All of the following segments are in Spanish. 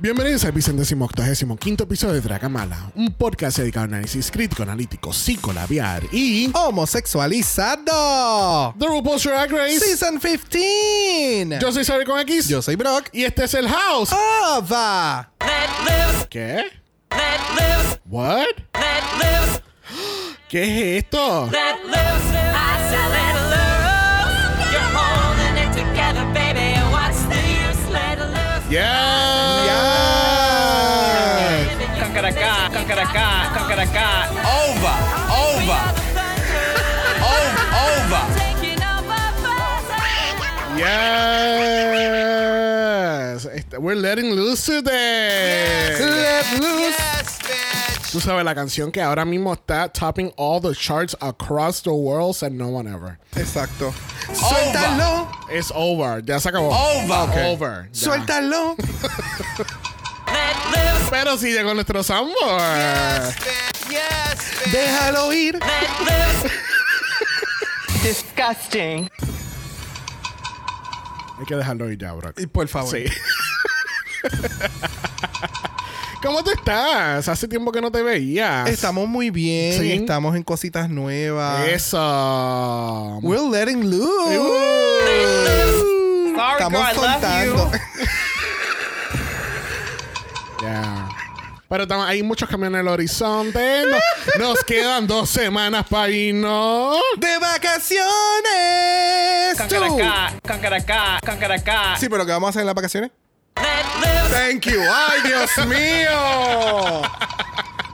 Bienvenidos al vicentésimo octagésimo quinto episodio de Dragamala, un podcast dedicado a análisis crítico, analítico, psicolabiar y homosexualizado. The RuPaul's Drag Race Season 15. Yo soy Xavier con X. Yo soy Brock. Y este es el House. Ava. ¿Qué? What? ¿Qué es esto? Yeah. We're letting loose today. Let loose. Tú sabes la canción que ahora mismo está topping all the charts across the world and no one ever. Exacto. Suéltalo. It's over. Ya se acabó. Over. Okay. Over. Ya. Suéltalo. Pero sí llegó nuestro Sambor. Déjalo ir. Disgusting. Hay que dejarlo ir ya, bro. Y por favor. Sí. ¿Cómo tú estás? Hace tiempo que no te veía. Estamos muy bien. Sí. Estamos en cositas nuevas. Eso. We're letting loose. Sorry, Estamos girl, soltando. Ya. Pero hay muchos cambios en el horizonte. Nos, nos quedan dos semanas para irnos. De vacaciones. Cancaracá, cancaracá, cancaracá. Sí, pero ¿qué vamos a hacer en las vacaciones? Thank you. Ay, Dios mío.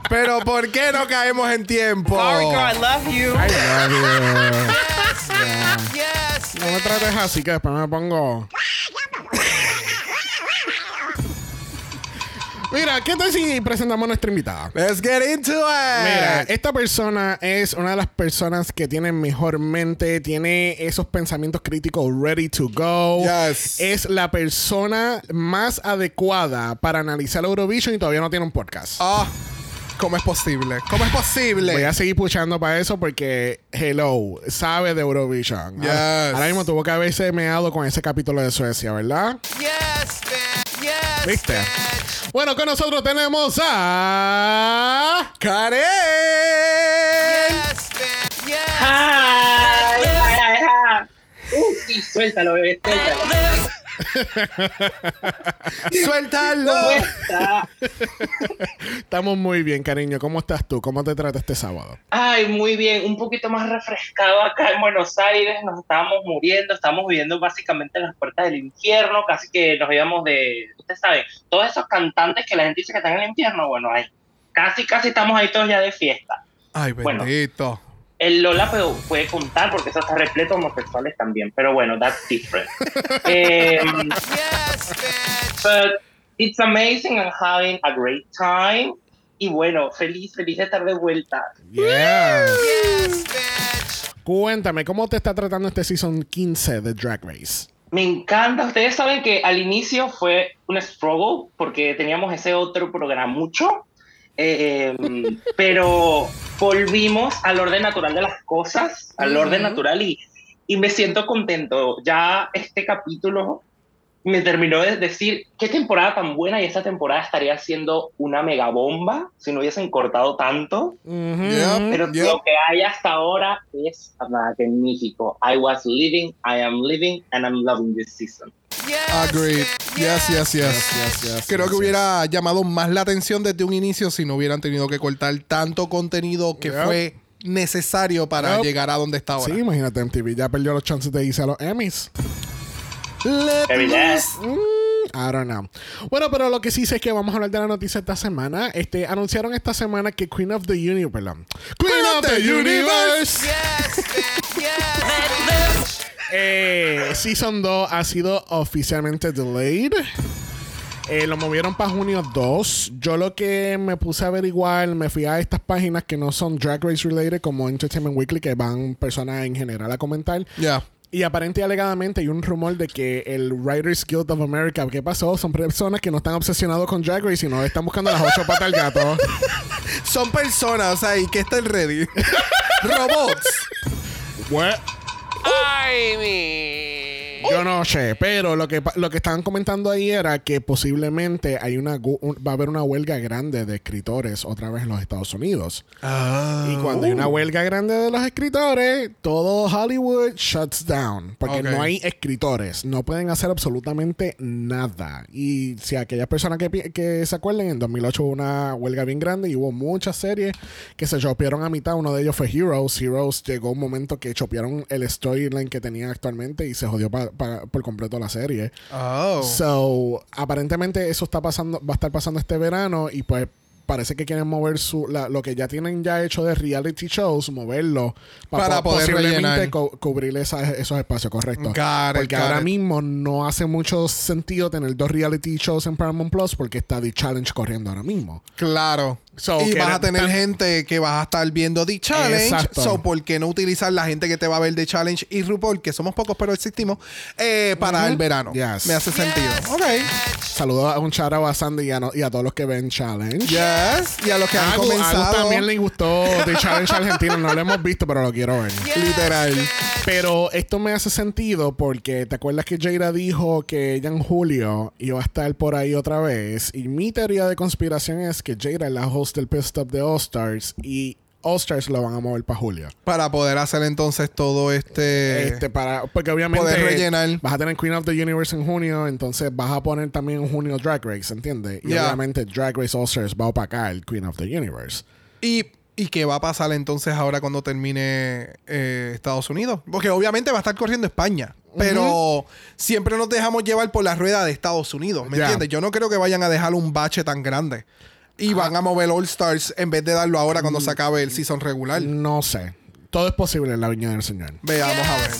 Pero ¿por qué no caemos en tiempo? Sorry, girl, I love you. I love you. No me trates así que después me pongo. Mira, ¿qué tal si presentamos a nuestra invitada? Let's get into it. Mira, esta persona es una de las personas que tiene mejor mente, tiene esos pensamientos críticos ready to go. Yes. Es la persona más adecuada para analizar Eurovision y todavía no tiene un podcast. Ah, ¿cómo es posible? ¿Cómo es posible? Voy a seguir puchando para eso porque, hello, sabe de Eurovision. Yes. Ahora, ahora mismo tuvo que haberse meado con ese capítulo de Suecia, ¿verdad? Yes, bitch. Yes. ¿Viste? Bueno, con nosotros tenemos a... Karen. Ay, ay, ay. Uh, sí, suéltalo, bebé, suéltalo. Suéltalo. Estamos muy bien, cariño. ¿Cómo estás tú? ¿Cómo te trata este sábado? Ay, muy bien, un poquito más refrescado acá en Buenos Aires, nos estábamos muriendo, estábamos viviendo básicamente en las puertas del infierno, casi que nos íbamos de, usted sabe, todos esos cantantes que la gente dice que están en el infierno, bueno, ahí, casi, casi estamos ahí todos ya de fiesta. Ay, Bueno. El Lola puede, puede contar porque eso está repleto de homosexuales también, pero bueno, that's different. Em, but it's amazing and having a great time. Y bueno, feliz, feliz de estar de vuelta. Yeah. Cuéntame, ¿cómo te está tratando este season 15 de Drag Race? Me encanta. Ustedes saben que al inicio fue un struggle porque teníamos ese otro programa mucho. Eh, pero volvimos al orden natural de las cosas, al orden natural y y me siento contento. Ya este capítulo me terminó de decir qué temporada tan buena y esta temporada estaría siendo una mega bomba si no hubiesen cortado tanto. Yep, Pero yep. lo que hay hasta ahora es magnífico. I was living, I am living, and I'm loving this season. Agreed. Yes, yes, yes. Yes, yes, Creo yes, que hubiera llamado más la atención desde un inicio si no hubieran tenido que cortar tanto contenido que Yep. fue necesario para Yep. llegar a donde está ahora. Sí, imagínate, MTV ya perdió los chances de irse a los Emmys. Let Very loose. nice. I don't know. Bueno, pero lo que sí sé es que vamos a hablar de la noticia esta semana. Este, anunciaron esta semana que Queen of the Universe, perdón. Queen of the Universe. Eh, Season 2 ha sido oficialmente delayed. Eh, lo movieron para junio 2. Yo lo que me puse a averiguar, me fui a estas páginas que no son Drag Race related, como Entertainment Weekly, que van personas en general a comentar. Ya. Y aparente y alegadamente hay un rumor de que el Writers Guild of America, ¿qué pasó? Son personas que no están obsesionados con Drag Race y no están buscando las ocho patas del gato. Son personas, o sea, ¿y qué está el ready? Robots. What? I mean. Yo no sé, pero lo que, pa- lo que estaban comentando ahí era que posiblemente hay una gu- un- va a haber una huelga grande de escritores otra vez en los Estados Unidos. Ah. Y cuando hay una huelga grande de los escritores, todo Hollywood shuts down. Porque no hay escritores. No pueden hacer absolutamente nada. Y si aquellas personas que, que se acuerden, en 2008 hubo una huelga bien grande y hubo muchas series que se chopearon a mitad. Uno de ellos fue Heroes. Heroes llegó un momento que chopearon el storyline que tenían actualmente y se jodió pa- por completo la serie. Oh. So, aparentemente eso está pasando, va a estar pasando este verano y pues parece que quieren mover su, la- lo que ya tienen ya hecho de reality shows, moverlo pa- Para po- poder posiblemente cu- cubrir esa- esos espacios, correcto. It, porque ahora it. mismo no hace mucho sentido tener dos reality shows en Paramount Plus porque está The Challenge corriendo ahora mismo. Claro. So, y vas a tener tan- gente que vas a estar viendo The Challenge. Exacto. So, ¿por qué no utilizar la gente que te va a ver The Challenge y RuPaul, que somos pocos pero existimos, eh, para el verano? Yes. Me hace sentido. Ok. Saludos a un shout out a Sandy y a, no- y a todos los que ven Challenge. Yes. Y a los que han A a Agus comenzado. también le gustó The Challenge argentino. No lo hemos visto, pero lo quiero ver. Literal. Pero esto me hace sentido porque te acuerdas que Jaira dijo que ella en julio iba a estar por ahí otra vez. Y mi teoría de conspiración es que Jaira es la host del Pit Stop de All Stars y All Stars lo van a mover para julio. Para poder hacer entonces todo este. Este para porque obviamente poder rellenar. vas a tener Queen of the Universe en junio, entonces vas a poner también en junio Drag Race, ¿entiendes? Y obviamente Drag Race All Stars va a opacar el Queen of the Universe. Y, ¿Y qué va a pasar entonces ahora cuando termine eh, Estados Unidos? Porque obviamente va a estar corriendo España. Pero siempre nos dejamos llevar por la rueda de Estados Unidos. ¿Me entiendes? Yo no creo que vayan a dejar un bache tan grande. Y van a mover All Stars en vez de darlo ahora cuando se acabe el season regular. No sé. Todo es posible en la viña del Señor. Veamos a ver.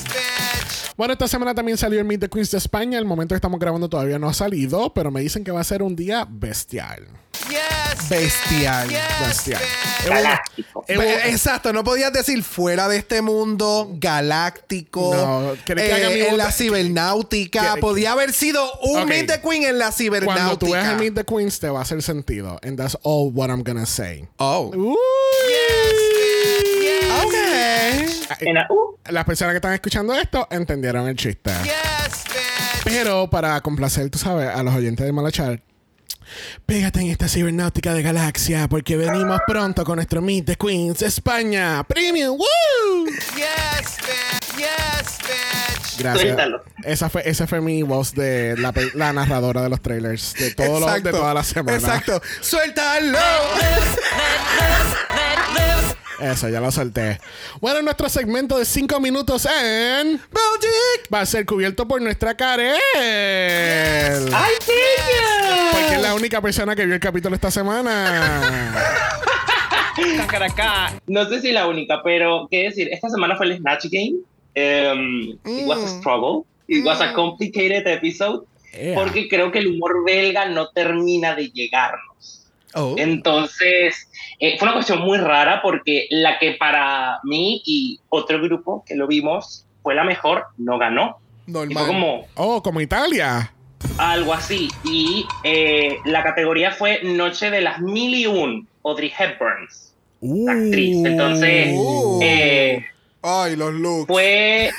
Bueno, esta semana también salió el Meet the Queens de España. El momento que estamos grabando todavía no ha salido, pero me dicen que va a ser un día bestial. Bestial. Bestial. Galáctico. Eh, eh, Exacto, no podías decir fuera de este mundo, galáctico, No, ¿querés que eh, en la cibernáutica. Podía haber sido un. Meet the Queen en la Cuando tú veas cibernáutica. el Meet the Queens te va a hacer sentido. And that's all what I'm gonna say. Oh. Ok. Uh, Las personas que están escuchando esto entendieron el chiste. Pero para complacer, tú sabes, a los oyentes de Malachar, pégate en esta cibernáutica de galaxia porque venimos pronto con nuestro Meet the Queens España Premium. ¡Woo! Gracias. Suéltalo. Esa fue, esa fue mi voz de la, narradora de los trailers de, todo lo, de Exacto. toda la semana. Exacto. ¡Suéltalo! Eso, ya lo solté. Bueno, nuestro segmento de 5 minutos en... Magic. Va a ser cubierto por nuestra Karel. ¡Ay, niño! Porque es la única persona que vio el capítulo esta semana. No sé si la única, pero qué decir, esta semana fue el Snatch Game. Um, It was a Mm. struggle. It was a complicated episode. Ea. Porque creo que el humor belga no termina de llegarnos. Oh. Entonces, eh, fue una cuestión muy rara porque la que para mí y otro grupo que lo vimos fue la mejor, no ganó. Y fue Normal. como Oh, como Italia. algo así. Y eh, la categoría fue Noche de las Mil y Un, Audrey Hepburns, Uh. actriz. Entonces, Uh. eh, Ay, los looks. Fue.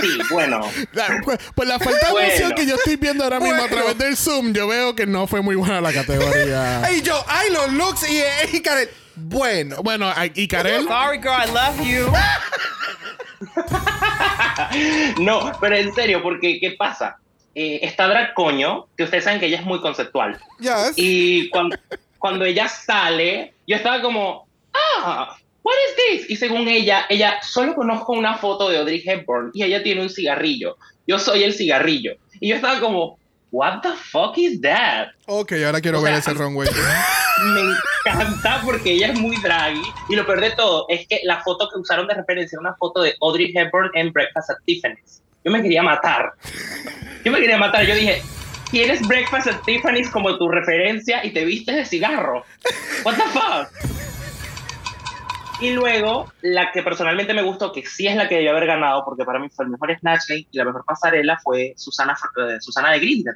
Sí, bueno. Pues, pues la falta de Bueno. emoción que yo estoy viendo ahora mismo a través del Zoom, yo veo que no fue muy buena la categoría. Ay, yo, ay, los looks y, y Karen. Bueno, bueno, y Karel, Sorry, girl, I love you. No, pero en serio, porque ¿qué pasa? Eh, está Drag Coño, que ustedes saben que ella es muy conceptual. yes. Y cuando, cuando ella sale, yo estaba como, ah, what is this? Y según ella, ella solo conozco una foto de Audrey Hepburn y ella tiene un cigarrillo. Yo soy el cigarrillo. Y yo estaba como, what the fuck is that? Ok, ahora quiero O ver sea, ese runway. Me encanta porque ella es muy draggy. Y lo peor de todo es que la foto que usaron de referencia era una foto de Audrey Hepburn en Breakfast at Tiffany's. Yo me quería matar. Yo me quería matar. Yo dije, tienes Breakfast at Tiffany's como tu referencia y te vistes de cigarro. What the fuck? Y luego, la que personalmente me gustó, que sí es la que debió haber ganado, porque para mí fue el mejor Snatch Game y la mejor pasarela, fue Susana, eh, Susana de Grinder.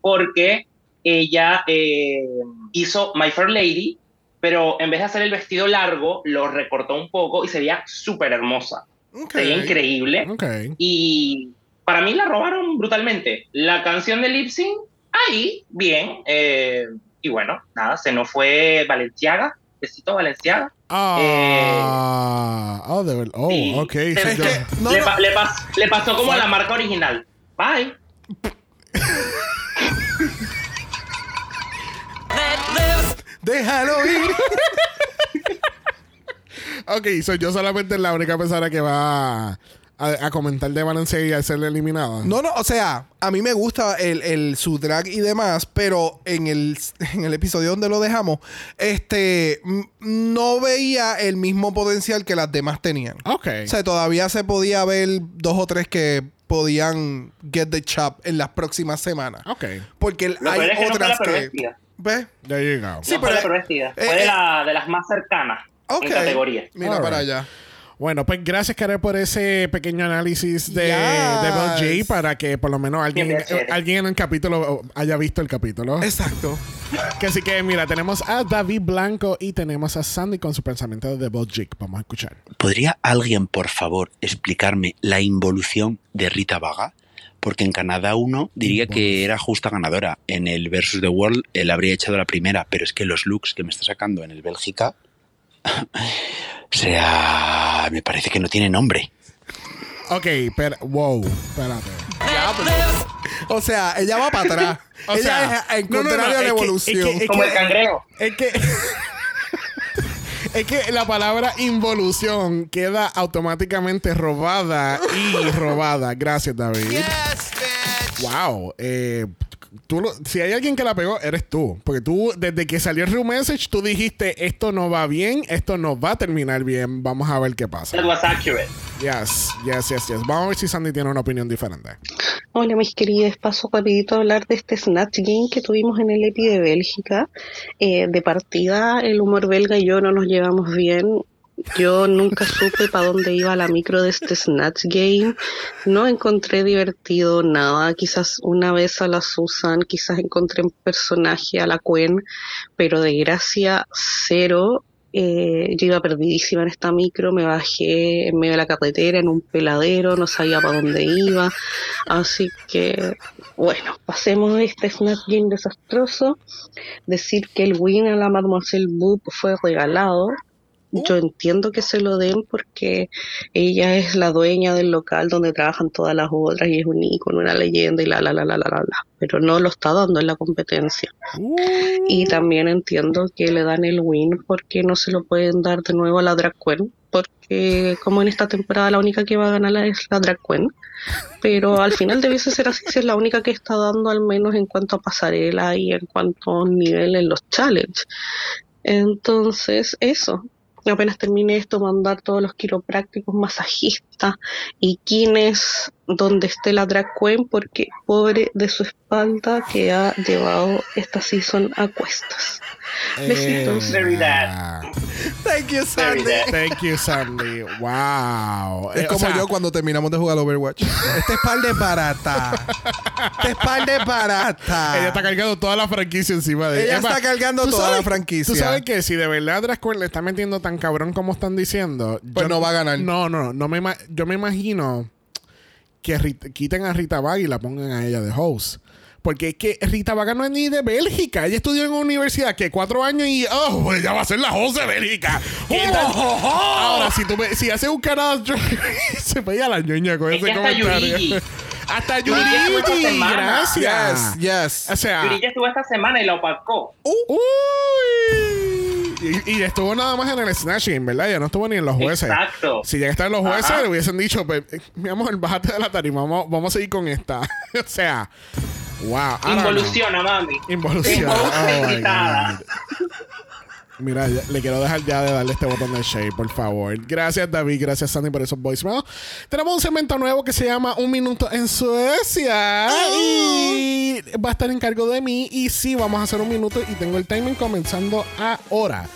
Porque ella eh, hizo My Fair Lady, pero en vez de hacer el vestido largo, lo recortó un poco y se veía súper hermosa. Ok. Se veía increíble. Y para mí la robaron brutalmente. La canción de Lip Sync, ahí, bien. eh, y bueno, nada, se nos fue Valenciaga. Besito Valenciaga. Ah, oh, de verdad. Oh, Sí. ok. Se- Es yo- que, no, le, no, pa- le pas- le pasó como a la marca original. Bye. déjalo ir. Ok, so yo solamente la única persona que va a, a comentar de Valencia y a ser eliminada. No, no, o sea, a mí me gusta el, el su drag y demás, pero en el, en el episodio donde lo dejamos, este, no veía el mismo potencial que las demás tenían. Ok. O sea, todavía se podía ver dos o tres que podían get the chop en las próximas semanas. ok. Porque Lo hay es que no fue la otras que... ¿Ves? There you go. Sí, no fue pero- la eh, Fue de, eh, la- de las más cercanas Ok. en categoría. Mira All para right. allá. Bueno, pues gracias, Karel, por ese pequeño análisis de, Yes. de J para que por lo menos alguien, chévere. alguien en el capítulo haya visto el capítulo. Exacto. Que así que, mira, tenemos a David Blanco y tenemos a Sandy con su pensamiento de J. Vamos a escuchar. ¿Podría alguien, por favor, explicarme la involución de Rita Vaga? Porque en Canadá uno diría que era justa ganadora. En el Versus the World él habría echado la primera, pero es que los looks que me está sacando en el Bélgica. O sea, me parece que no tiene nombre. Ok, pero, wow, espérate. O sea, ella va para atrás. O ella sea, es en no, no, no, contrario a la es que- evolución. es que- es Como que- el cangrejo. Es que. Es que la palabra involución queda automáticamente robada y robada. Gracias, David. Wow. Eh, tú lo- si hay alguien que la pegó, eres tú. Porque tú, desde que salió el Real Message, tú dijiste: Esto no va bien, esto no va a terminar bien. Vamos a ver qué pasa. That was accurate. Yes, yes, yes, yes. Vamos a ver si Sandy tiene una opinión diferente. Hola mis queridos, paso rapidito a hablar de este Snatch Game que tuvimos en el EPI de Bélgica. Eh, de partida, el humor belga y yo no nos llevamos bien. Yo nunca supe para dónde iba la micro de este Snatch Game. No encontré divertido nada. Quizás una vez a la Susan, quizás encontré un personaje a la Quen, pero de gracia cero. Eh, yo iba perdidísima en esta micro, me bajé en medio de la carretera en un peladero, no sabía para dónde iba. Así que, bueno, pasemos de este Snatch Game desastroso. Decir que el win a la Mademoiselle Boop fue regalado. Yo entiendo que se lo den porque ella es la dueña del local donde trabajan todas las otras y es un ícono, una leyenda y la la la la la la la. Pero no lo está dando en la competencia. Y también entiendo que le dan el win porque no se lo pueden dar de nuevo a la Drag Queen, porque como en esta temporada la única que va a ganar es la Drag Queen. Pero al final debiese ser así, si es la única que está dando al menos en cuanto a pasarela y en cuanto a nivel en los challenge. Entonces, eso. Apenas termine esto, mandar todos los quiroprácticos, masajistas y quienes donde esté la drag queen porque pobre de su espalda que ha llevado esta season a cuestas. Besitos. Very Thank you, Sandy. Thank you, Sandy. Wow. Es Eh, o como sea, yo cuando terminamos de jugar Overwatch. Esta espalda es barata. Esta espalda es barata. Ella está cargando toda la franquicia encima de Ella más, está cargando ¿tú toda sabes- la franquicia. Tú sabes que si de verdad Drag Queen le está metiendo tan cabrón como están diciendo, Pues yo- no va a ganar. No, no, no me yo me imagino que quiten a Rita Vaga y la pongan a ella de host. Porque es que Rita Vaga no es ni de Bélgica. Ella estudió en una universidad que cuatro años y oh, pues ella va a ser la host de Bélgica. ¿Qué tal? Ahora, si tú me- si hace un Race, se pega la ñoña con Es ese comentario. Hasta semana. gracias. Yes, yes. O sea, Yuri ya estuvo esta semana y la opacó. Uy. Y, y estuvo nada más en el Snatch Game, ¿verdad? Ya no estuvo ni en los jueces. Exacto. Si llega a estar en los jueces, Ajá. le hubiesen dicho, eh, mi amor, bájate de la tarima, vamos, vamos a seguir con esta. o sea, wow. Know. Involuciona, mami. Involución. Involución Oh. Mira, ya- le quiero dejar ya de darle este botón de share, por favor. Gracias, David. Gracias, Sandy, por esos voicemails. Tenemos un segmento nuevo que se llama Un Minuto en Suecia. Y va a estar en cargo de mí. Y sí, vamos a hacer un minuto. Y tengo el timing comenzando ahora.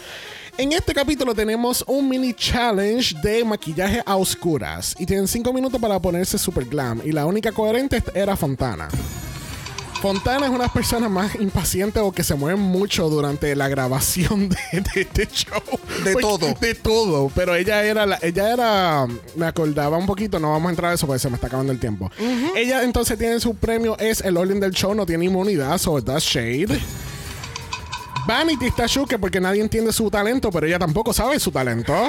En este capítulo tenemos un mini challenge de maquillaje a oscuras. Y tienen cinco minutos para ponerse super glam. Y la única coherente era Fontana. Fontana es una personas más impacientes o que se mueven mucho durante la grabación de, de este show. De Porque- todo. De todo. Pero ella era, la- ella era, me acordaba un poquito, no vamos a entrar a eso porque se me está acabando el tiempo. Ella entonces tiene su premio, es el orden del show, no tiene inmunidad, so that's shade. Vanity está chuque porque nadie entiende su talento, pero ella tampoco sabe su talento.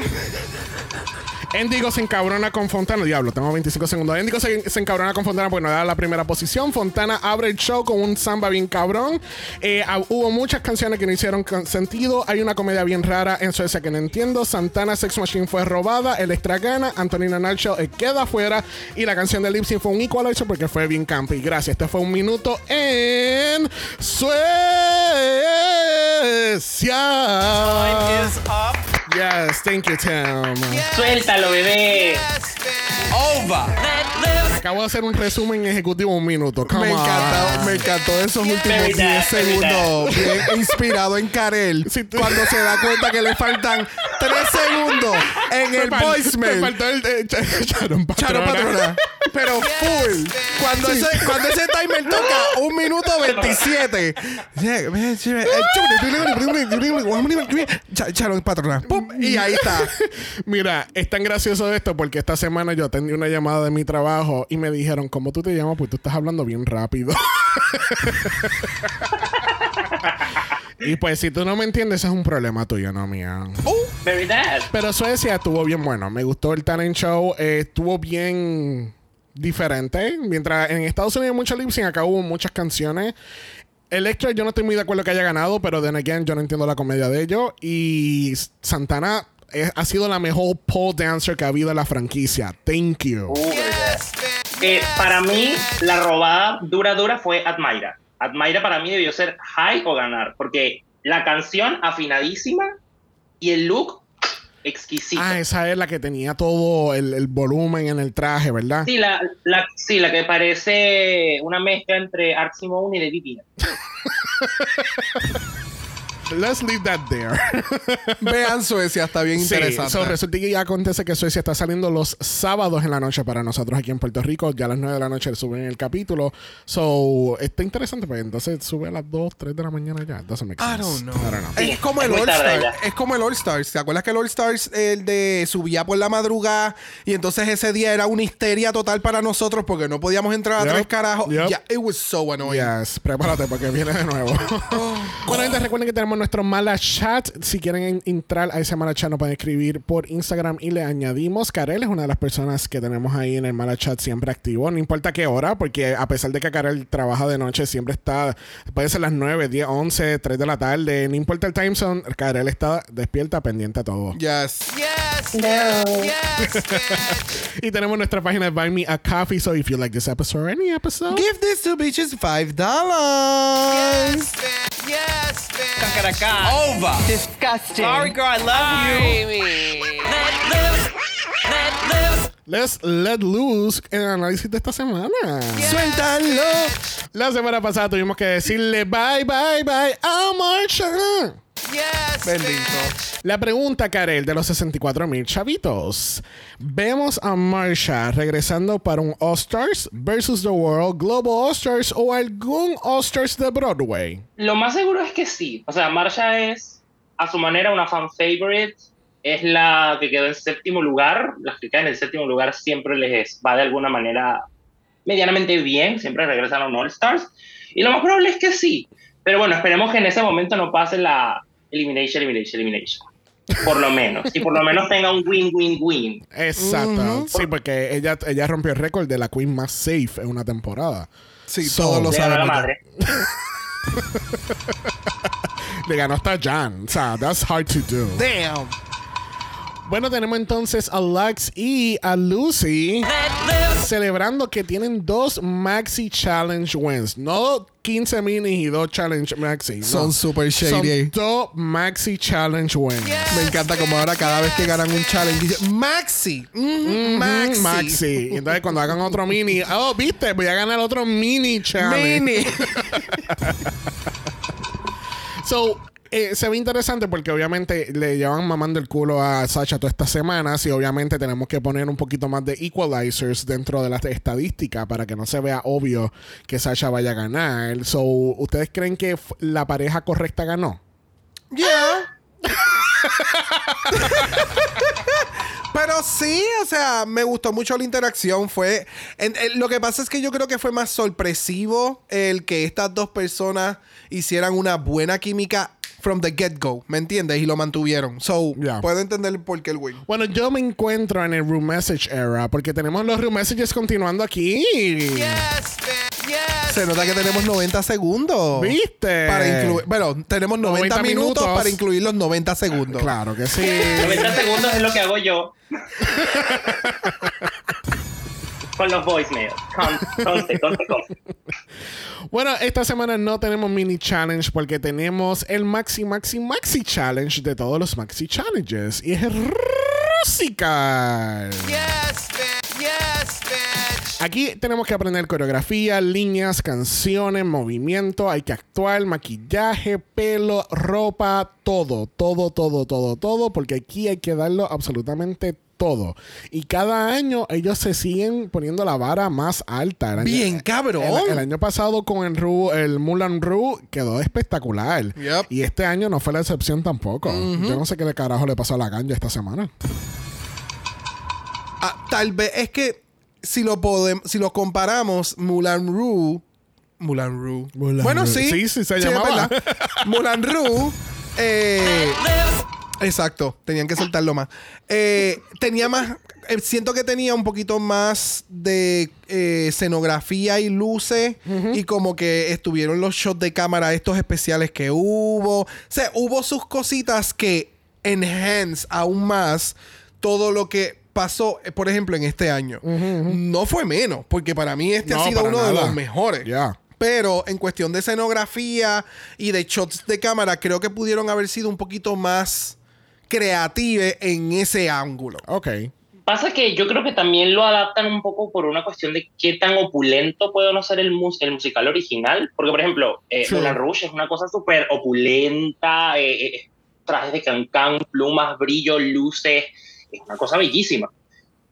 Endigo se encabrona con Fontana. Diablo, tengo 25 segundos. Endigo se, encabrona con Fontana porque no la primera posición. Fontana abre el show con un samba bien cabrón. Eh, ah, hubo muchas canciones que no hicieron sentido. Hay una comedia bien rara en Suecia que no entiendo. Santana Sex Machine fue robada. Electra gana. Antonina Nacho eh, queda afuera. Y la canción de Lipsy fue un equalizer porque fue bien campy. Gracias. Este fue un minuto en Suecia. up. Yes, thank you, Tim. Suéltalo, bebé. Over. Acabo de hacer un resumen ejecutivo un minuto. Come Me on. encantó, me encantó esos últimos Very 10 bad, very segundos. Bien inspirado en Karel. Cuando se da cuenta que le faltan 3 segundos en el Me fal- Me voicemail. faltó el eh, Ch- Charon Charo Patrona. Patrona. Pero full. Cuando, ese, cuando ese timer toca un minuto 27. Ch- Charo Patrona. Pum, y ahí está. Mira, es tan gracioso esto porque esta semana yo atendí una llamada de mi trabajo y me dijeron, ¿cómo tú te llamas? Pues tú estás hablando bien rápido. y pues si tú no me entiendes, ese es un problema tuyo, no mía. Very bad. Pero Suecia estuvo bien bueno. Me gustó el talent show. eh, estuvo bien diferente. Mientras en Estados Unidos mucho lip sync, acá hubo muchas canciones. Electra, yo no estoy muy de acuerdo que haya ganado, pero then again, yo no entiendo la comedia de ellos. Y Santana eh, ha sido la mejor pole dancer que ha habido en la franquicia. Thank you. Eh, para mí, la robada dura, dura fue Admaira. Admaira para mí debió ser high o ganar, porque la canción afinadísima y el look exquisito. Ah, esa es la que tenía todo el, el volumen en el traje, ¿verdad? Sí, la, la, sí, la que parece una mezcla entre Art Simone y David Villa. Let's leave that there. Vean Suecia, está bien Sí, interesante. so, resulta que ya acontece que Suecia está saliendo los sábados en la noche para nosotros aquí en Puerto Rico. Ya a las 9 de la noche suben el capítulo. So, está interesante, porque entonces sube a las 2, 3 de la mañana ya. Doesn't make I sense. don't know. I don't know. Es como el All ya. Es como el All Stars. ¿Te acuerdas que el All Stars el de subía por la madrugada y entonces ese día era una histeria total para nosotros porque no podíamos entrar a Yep. tres carajos? Yep. Yeah, it was so annoying. Yes, prepárate porque viene de nuevo. bueno, gente, recuerden que tenemos nuestro mala chat. Si quieren en- entrar a ese mala chat, nos pueden escribir por Instagram y le añadimos. Karel es una de las personas que tenemos ahí en el mala chat siempre activo. No importa qué hora, porque a pesar de que Karel trabaja de noche, siempre está. Puede ser las 9, 10, 11, 3 de la tarde. No importa el time zone, Karel está despierta, pendiente a todo. Yes. Y tenemos nuestra página de Buy Me a Coffee. So if you like this episode or any episode. Give this to bitches five dollars. Kakaraka. Over. Disgusting. Sorry, girl. I love you. Let's let loose el análisis de esta semana. ¡Suéltalo! La semana pasada tuvimos que decirle bye, bye, bye a Marsha. Bendito. La pregunta, Karel, de los 64 mil chavitos. ¿Vemos a Marsha regresando para un All-Stars versus The World, Global All-Stars o algún All-Stars de Broadway? Lo más seguro es que sí. O sea, Marsha es a su manera una fan favorite. Es la que quedó en séptimo lugar. Las que quedan en el séptimo lugar siempre les va de alguna manera medianamente bien. Siempre regresan a un All-Stars. Y lo más probable es que sí. Pero bueno, esperemos que en ese momento no pase la elimination, elimination, elimination. Por lo menos. Y por lo menos tenga un win-win-win. Exacto. Sí, porque ella, ella rompió el récord de la Queen más safe en una temporada. Sí, So- todos lo madre. Le ganó hasta Jan. O sea, that's hard to do. Damn. Bueno, tenemos entonces a Lux y a Lucy celebrando que tienen dos Maxi Challenge wins. No 15 minis y dos Challenge Maxi. no. Son super shady. Son dos Maxi Challenge wins. Me encanta como ahora cada vez que ganan un challenge dice Maxi. mm, Maxi. Maxi. Y Entonces, cuando hagan otro mini, oh, viste, voy a ganar otro mini challenge. Mini. So, eh, se ve interesante porque obviamente le llevan mamando el culo a Sasha todas estas semanas y obviamente tenemos que poner un poquito más de equalizers dentro de la estadística para que no se vea obvio que Sasha vaya a ganar. So, ¿ustedes creen que la pareja correcta ganó? Ya. Pero sí, o sea, me gustó mucho la interacción. Fue. en- en- lo que pasa es que yo creo que fue más sorpresivo el que estas dos personas hicieran una buena química from the get-go, ¿me entiendes? Y lo mantuvieron. So, Ya. puedo entender por qué el win. Bueno, yo me encuentro en el room message era porque tenemos los room messages continuando aquí. Se nota que tenemos 90 segundos. ¿Viste? Para incluir. Bueno, tenemos 90, 90 minutos, minutos. para incluir los 90 segundos. Claro que sí. 90 segundos es lo que hago yo. Con los voicemails. Con- Conste, conste, conste. Bueno, esta semana no tenemos mini challenge porque tenemos el maxi, maxi, maxi challenge de todos los maxi challenges. Y es el Rusical. Aquí tenemos que aprender coreografía, líneas, canciones, movimiento. Hay que actuar, maquillaje, pelo, ropa, todo, todo, todo, todo, todo. Porque aquí hay que darlo absolutamente todo. Y cada año ellos se siguen poniendo la vara más alta. El año- Bien, cabrón. el, el año pasado con el Ru, el Mulan Ru quedó espectacular. Yep. Y este año no fue la excepción tampoco. Yo no sé qué de carajo le pasó a la ganja esta semana. Ah, tal vez es que si lo podemos, si lo comparamos, Mulan Ru. Mulan Ru. Mulan bueno, sí. Sí, sí, se es llamaba. Mulan Ru. eh, exacto, tenían que soltarlo más. Eh, tenía más. eh, siento que tenía un poquito más de eh, escenografía y luces. Y como que estuvieron los shots de cámara, estos especiales que hubo. O sea, hubo sus cositas que enhance aún más todo lo que pasó, por ejemplo, en este año. No fue menos, porque para mí este No, ha sido uno de los mejores. Pero en cuestión de escenografía y de shots de cámara, creo que pudieron haber sido un poquito más creativos en ese ángulo. Ok. Pasa que yo creo que también lo adaptan un poco por una cuestión de qué tan opulento puede no ser el, mus- el musical original. Porque, por ejemplo, eh, Sure. Moulin Rouge es una cosa súper opulenta, eh, eh, trajes de cancán, plumas, brillo, luces, es una cosa bellísima.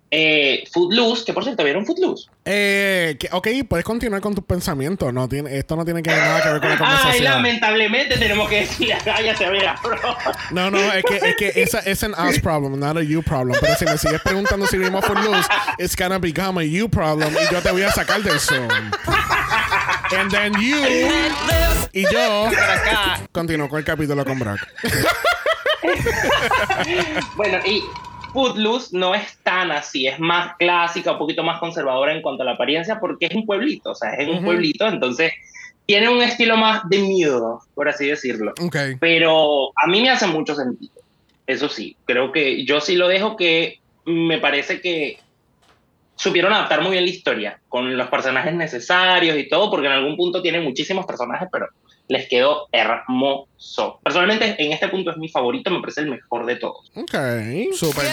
Eh, Footloose, que por cierto, ¿vieron Footloose? Eh, que- ok, puedes continuar con tus pensamientos. No tiene, esto no tiene que nada que ver con la Ay, conversación. lamentablemente tenemos que decir, cállate, mira, bro. No, no, es que, es que esa es an us problem, not a you problem. Pero si me sigues preguntando si vimos Footloose, it's gonna become a you problem y yo te voy a sacar del Zoom. And then you y yo continúo con el capítulo con Brock. Bueno, y Footloose no es tan así, es más clásica, un poquito más conservadora en cuanto a la apariencia, porque es un pueblito, o sea, es un Ujú. pueblito, entonces tiene un estilo más de miedo, por así decirlo. Ok. Pero a mí me hace mucho sentido, eso sí, creo que yo sí lo dejo que me parece que supieron adaptar muy bien la historia, con los personajes necesarios y todo, porque en algún punto tiene muchísimos personajes, pero les quedó hermoso. Personalmente, en este punto es mi favorito, me parece el mejor de todos. Ok. Súper.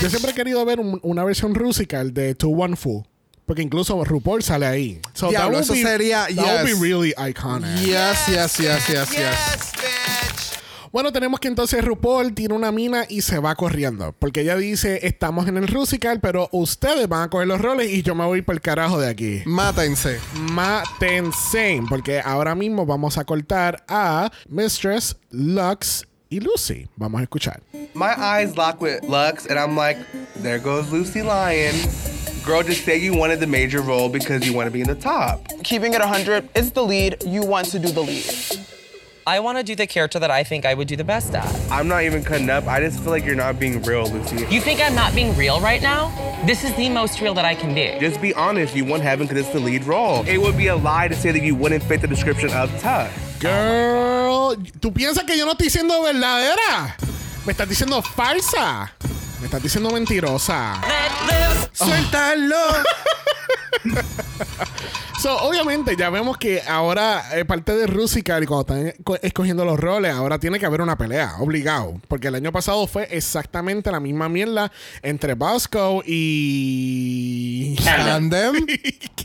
Yo siempre he querido ver un- una versión rusical de To One Fu. Porque incluso RuPaul sale ahí. So Diablo, would eso be- sería- That would be yes. really iconic. Yes, yes, yes, yes, yes. Yes. Bueno, tenemos que entonces RuPaul tiene una mina y se va corriendo. Porque ella dice, estamos en el Rusical, pero ustedes van a coger los roles y yo me voy por el carajo de aquí. Mátense. Mátense. Porque ahora mismo vamos a cortar a Mistress, Lux y Lucy. Vamos a escuchar. My eyes lock with Lux, and I'm like, there goes Lucy Lyon. Girl, just say you wanted the major role because you want to be in the top. keeping it 100 it's the lead you want to do the lead I want to do the character that I think I would do the best at. I'm not even cutting up. I just feel like you're not being real, Lucy. You think I'm not being real right now? This is the most real that I can be. Just be honest. You want heaven because it's the lead role. It would be a lie to say that you wouldn't fit the description of tough. Girl, ¿tú piensas que yo no estoy diciendo verdadera? Me estás diciendo falsa. Me estás diciendo mentirosa. ¡Suéltalo! So, obviamente, ya vemos que ahora, eh, parte de Rusical, y cuando están co- escogiendo los roles, ahora tiene que haber una pelea, obligado. Porque el año pasado fue exactamente la misma mierda entre Bosco y. Camden.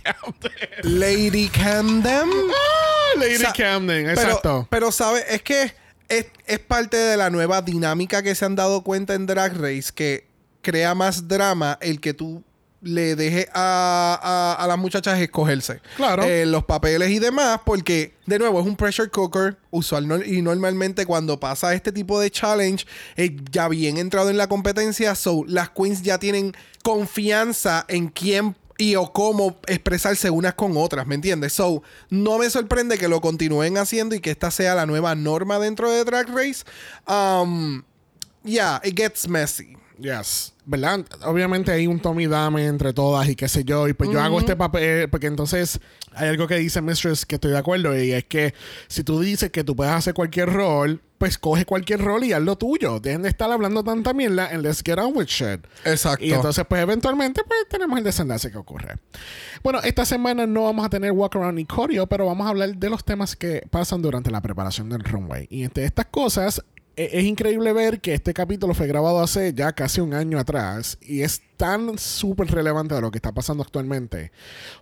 Camden. Lady Camden. Ah, Lady Sa- Camden, Pero, exacto. pero ¿sabes? Es que es, es parte de la nueva dinámica que se han dado cuenta en Drag Race que crea más drama el que tú le dejes a, a- a las muchachas escogerse. Claro. Eh, los papeles y demás, porque, de nuevo, es un pressure cooker usual no- y normalmente cuando pasa este tipo de challenge, eh, ya bien entrado en la competencia, so las queens ya tienen confianza en quién y o cómo expresarse unas con otras, ¿me entiendes? So, no me sorprende que lo continúen haciendo y que esta sea la nueva norma dentro de Drag Race. Um, yeah, it gets messy. Yes. ¿Verdad? Obviamente hay un Tommy Dame entre todas y qué sé yo. Y pues yo hago este papel. Porque entonces hay algo que dice Mistress que estoy de acuerdo. Y es que si tú dices que tú puedes hacer cualquier rol, pues coge cualquier rol y haz lo tuyo. Dejen de estar hablando tanta mierda en Let's Get On With Shit. Exacto. Y entonces, pues eventualmente, pues tenemos el desenlace que ocurre. Bueno, esta semana no vamos a tener walk around ni coreo, pero vamos a hablar de los temas que pasan durante la preparación del runway. Y entre estas cosas, es increíble ver que este capítulo fue grabado hace ya casi un año atrás y es tan súper relevante de lo que está pasando actualmente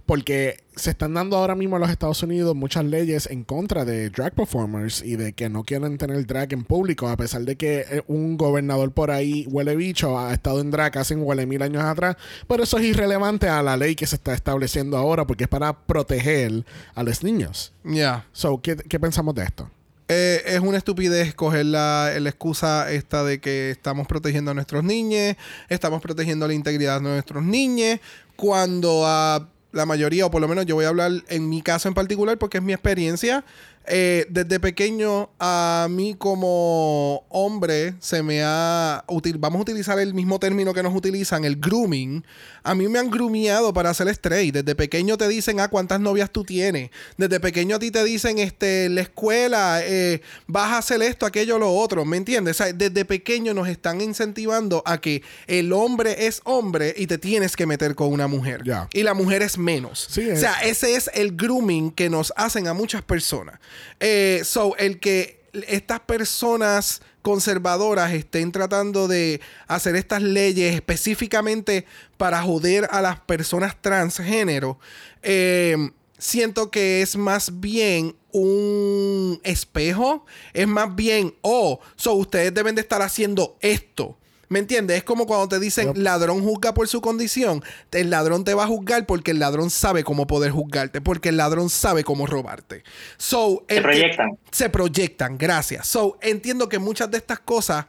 porque se están dando ahora mismo en los Estados Unidos muchas leyes en contra de drag performers y de que no quieren tener drag en público a pesar de que eh, un gobernador por ahí huele bicho ha estado en drag hace un huele mil años atrás pero eso es irrelevante a la ley que se está estableciendo ahora porque es para proteger a los niños Yeah. so ¿qué, qué pensamos de esto? Eh, es una estupidez coger la, excusa esta de que estamos protegiendo a nuestros niños, estamos protegiendo la integridad de nuestros niños, cuando a la mayoría, o por lo menos yo voy a hablar en mi caso en particular, porque es mi experiencia, eh, desde pequeño a mí como hombre se me ha... util- vamos a utilizar el mismo término que nos utilizan, el grooming. A mí me han groomeado para hacer straight. Desde pequeño te dicen, ah, cuántas novias tú tienes. Desde pequeño a ti te dicen, este, la escuela, eh, vas a hacer esto, aquello, lo otro. ¿Me entiendes? O sea, desde pequeño nos están incentivando a que el hombre es hombre y te tienes que meter con una mujer. Y la mujer es menos. Sí, o sea, ese es el grooming que nos hacen a muchas personas. Eh, so, el que estas personas conservadoras estén tratando de hacer estas leyes específicamente para joder a las personas transgénero, eh, siento que es más bien un espejo, es más bien, oh, so ustedes deben de estar haciendo esto. ¿Me entiendes? Es como cuando te dicen ladrón juzga por su condición. El ladrón te va a juzgar porque el ladrón sabe cómo poder juzgarte, porque el ladrón sabe cómo robarte. So, Se proyectan. se proyectan, gracias. So, entiendo que muchas de estas cosas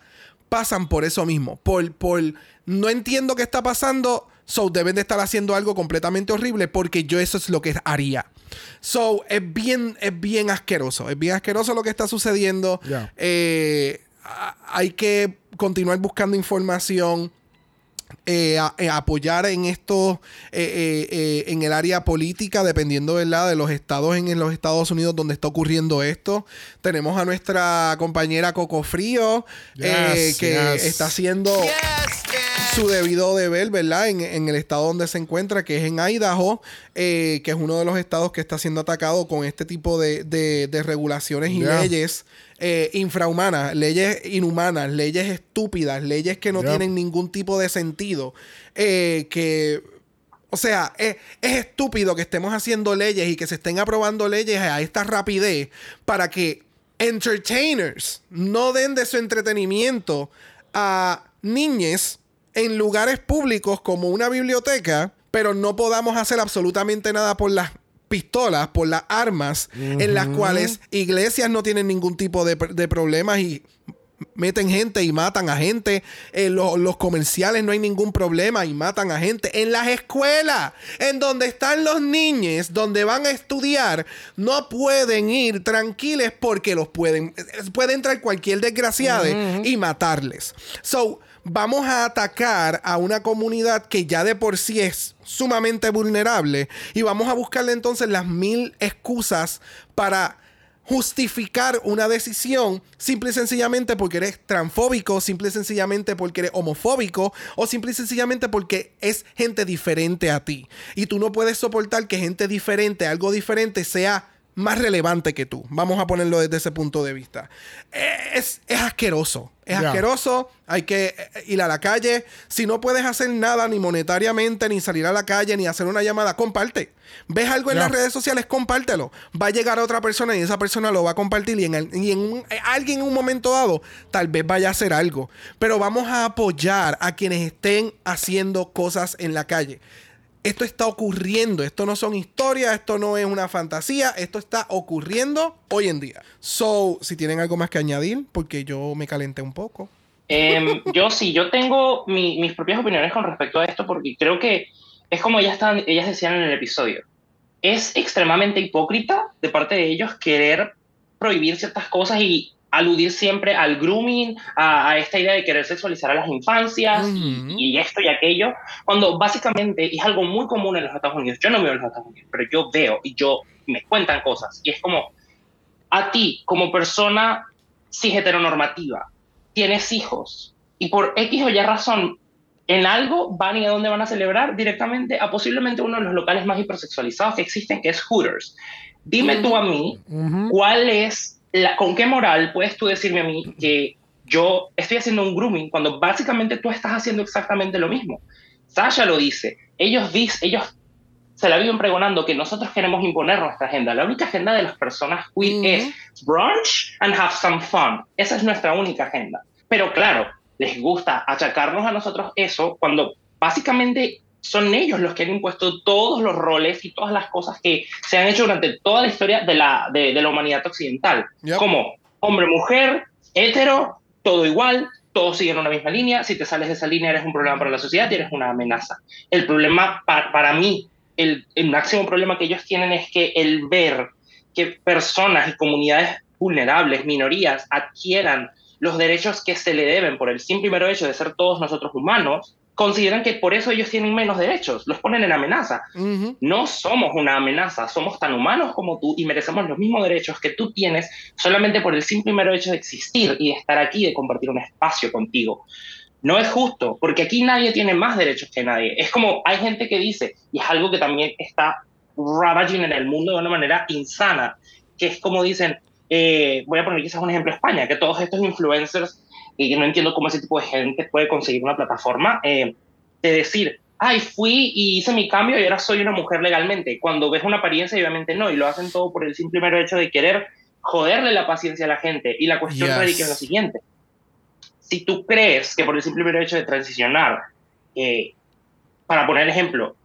pasan por eso mismo. Por, por no entiendo qué está pasando. So, deben de estar haciendo algo completamente horrible porque yo eso es lo que haría. So, es bien, es bien asqueroso. Es bien asqueroso lo que está sucediendo. Ya. Eh, hay que continuar buscando información. eh, a- eh, apoyar en esto eh, eh, eh, en el área política, dependiendo ¿verdad? de los estados en, en los Estados Unidos donde está ocurriendo esto. Tenemos a nuestra compañera Coco Frío, eh, Yes, que yes. está haciendo Yes, su debido deber, ¿verdad? En, en el estado donde se encuentra, que es en Idaho, eh, que es uno de los estados que está siendo atacado con este tipo de, de- de regulaciones y Yeah. leyes eh, infrahumanas, leyes inhumanas, leyes estúpidas, leyes que no tienen ningún tipo de sentido, eh, que... O sea, es, es estúpido que estemos haciendo leyes y que se estén aprobando leyes a esta rapidez para que entertainers no den de su entretenimiento a niñes en lugares públicos como una biblioteca, pero no podamos hacer absolutamente nada por las pistolas, por las armas, en las cuales iglesias no tienen ningún tipo de, de problemas y meten gente y matan a gente. En lo- los comerciales no hay ningún problema y matan a gente. En las escuelas, en donde están los niños, donde van a estudiar, no pueden ir tranquiles porque los pueden. Puede entrar cualquier desgraciado y matarles. So. Vamos a atacar a una comunidad que ya de por sí es sumamente vulnerable y vamos a buscarle entonces las mil excusas para justificar una decisión simple y sencillamente porque eres transfóbico, simple y sencillamente porque eres homofóbico o simple y sencillamente porque es gente diferente a ti. Y tú no puedes soportar que gente diferente, algo diferente, sea más relevante que tú. Vamos a ponerlo desde ese punto de vista. Eh, Es, es asqueroso. Es asqueroso. Hay que eh, ir a la calle. Si no puedes hacer nada ni monetariamente, ni salir a la calle, ni hacer una llamada, comparte. Ves algo en las redes sociales, compártelo. Va a llegar a otra persona y esa persona lo va a compartir y en, el- y en un- eh, alguien en un momento dado tal vez vaya a hacer algo. Pero vamos a apoyar a quienes estén haciendo cosas en la calle. Esto está ocurriendo, esto no son historias, esto no es una fantasía, esto está ocurriendo hoy en día. So, si tienen algo más que añadir, porque yo me calenté un poco. Em, yo sí, yo tengo mi- mis propias opiniones con respecto a esto porque creo que es como ellas, ellas decían en el episodio. Es extremadamente hipócrita de parte de ellos querer prohibir ciertas cosas y aludir siempre al grooming, a, a esta idea de querer sexualizar a las infancias y- esto y aquello, cuando básicamente es algo muy común en los Estados Unidos. Yo no vivo en los Estados Unidos, pero yo veo y yo me cuentan cosas y es como a ti como persona cis heteronormativa tienes hijos y por X o Y razón en algo van y a dónde van a celebrar directamente a posiblemente uno de los locales más hipersexualizados que existen, que es Hooters. Dime tú a mí, ¿cuál es la, con qué moral puedes tú decirme a mí que yo estoy haciendo un grooming cuando básicamente tú estás haciendo exactamente lo mismo? Sasha lo dice, ellos, dis- ellos se la viven pregonando que nosotros queremos imponer nuestra agenda. La única agenda de las personas queer es brunch and have some fun. Esa es nuestra única agenda. Pero claro, les gusta achacarnos a nosotros eso cuando básicamente son ellos los que han impuesto todos los roles y todas las cosas que se han hecho durante toda la historia de la, de, de la humanidad occidental. Yep. Como hombre, mujer, hetero, todo igual, todos siguen una misma línea. Si te sales de esa línea eres un problema para la sociedad y eres una amenaza. El problema pa- para mí, el, el máximo problema que ellos tienen es que el ver que personas y comunidades vulnerables, minorías, adquieran los derechos que se le deben por el simple y mero hecho de ser todos nosotros humanos, consideran que por eso ellos tienen menos derechos, los ponen en amenaza. No somos una amenaza, somos tan humanos como tú y merecemos los mismos derechos que tú tienes solamente por el simple y mero hecho de existir y de estar aquí, de compartir un espacio contigo. No es justo, porque aquí nadie tiene más derechos que nadie. Es como hay gente que dice, y es algo que también está ravaging en el mundo de una manera insana, que es como dicen, eh, voy a poner quizás un ejemplo España, que todos estos influencers, y que no entiendo cómo ese tipo de gente puede conseguir una plataforma, eh, de decir, ay, fui y hice mi cambio y ahora soy una mujer legalmente, cuando ves una apariencia y obviamente no, y lo hacen todo por el simple mero hecho de querer joderle la paciencia a la gente. Y la cuestión Yes. radica en lo siguiente. Si tú crees que por el simple mero hecho de transicionar, eh, para poner ejemplo,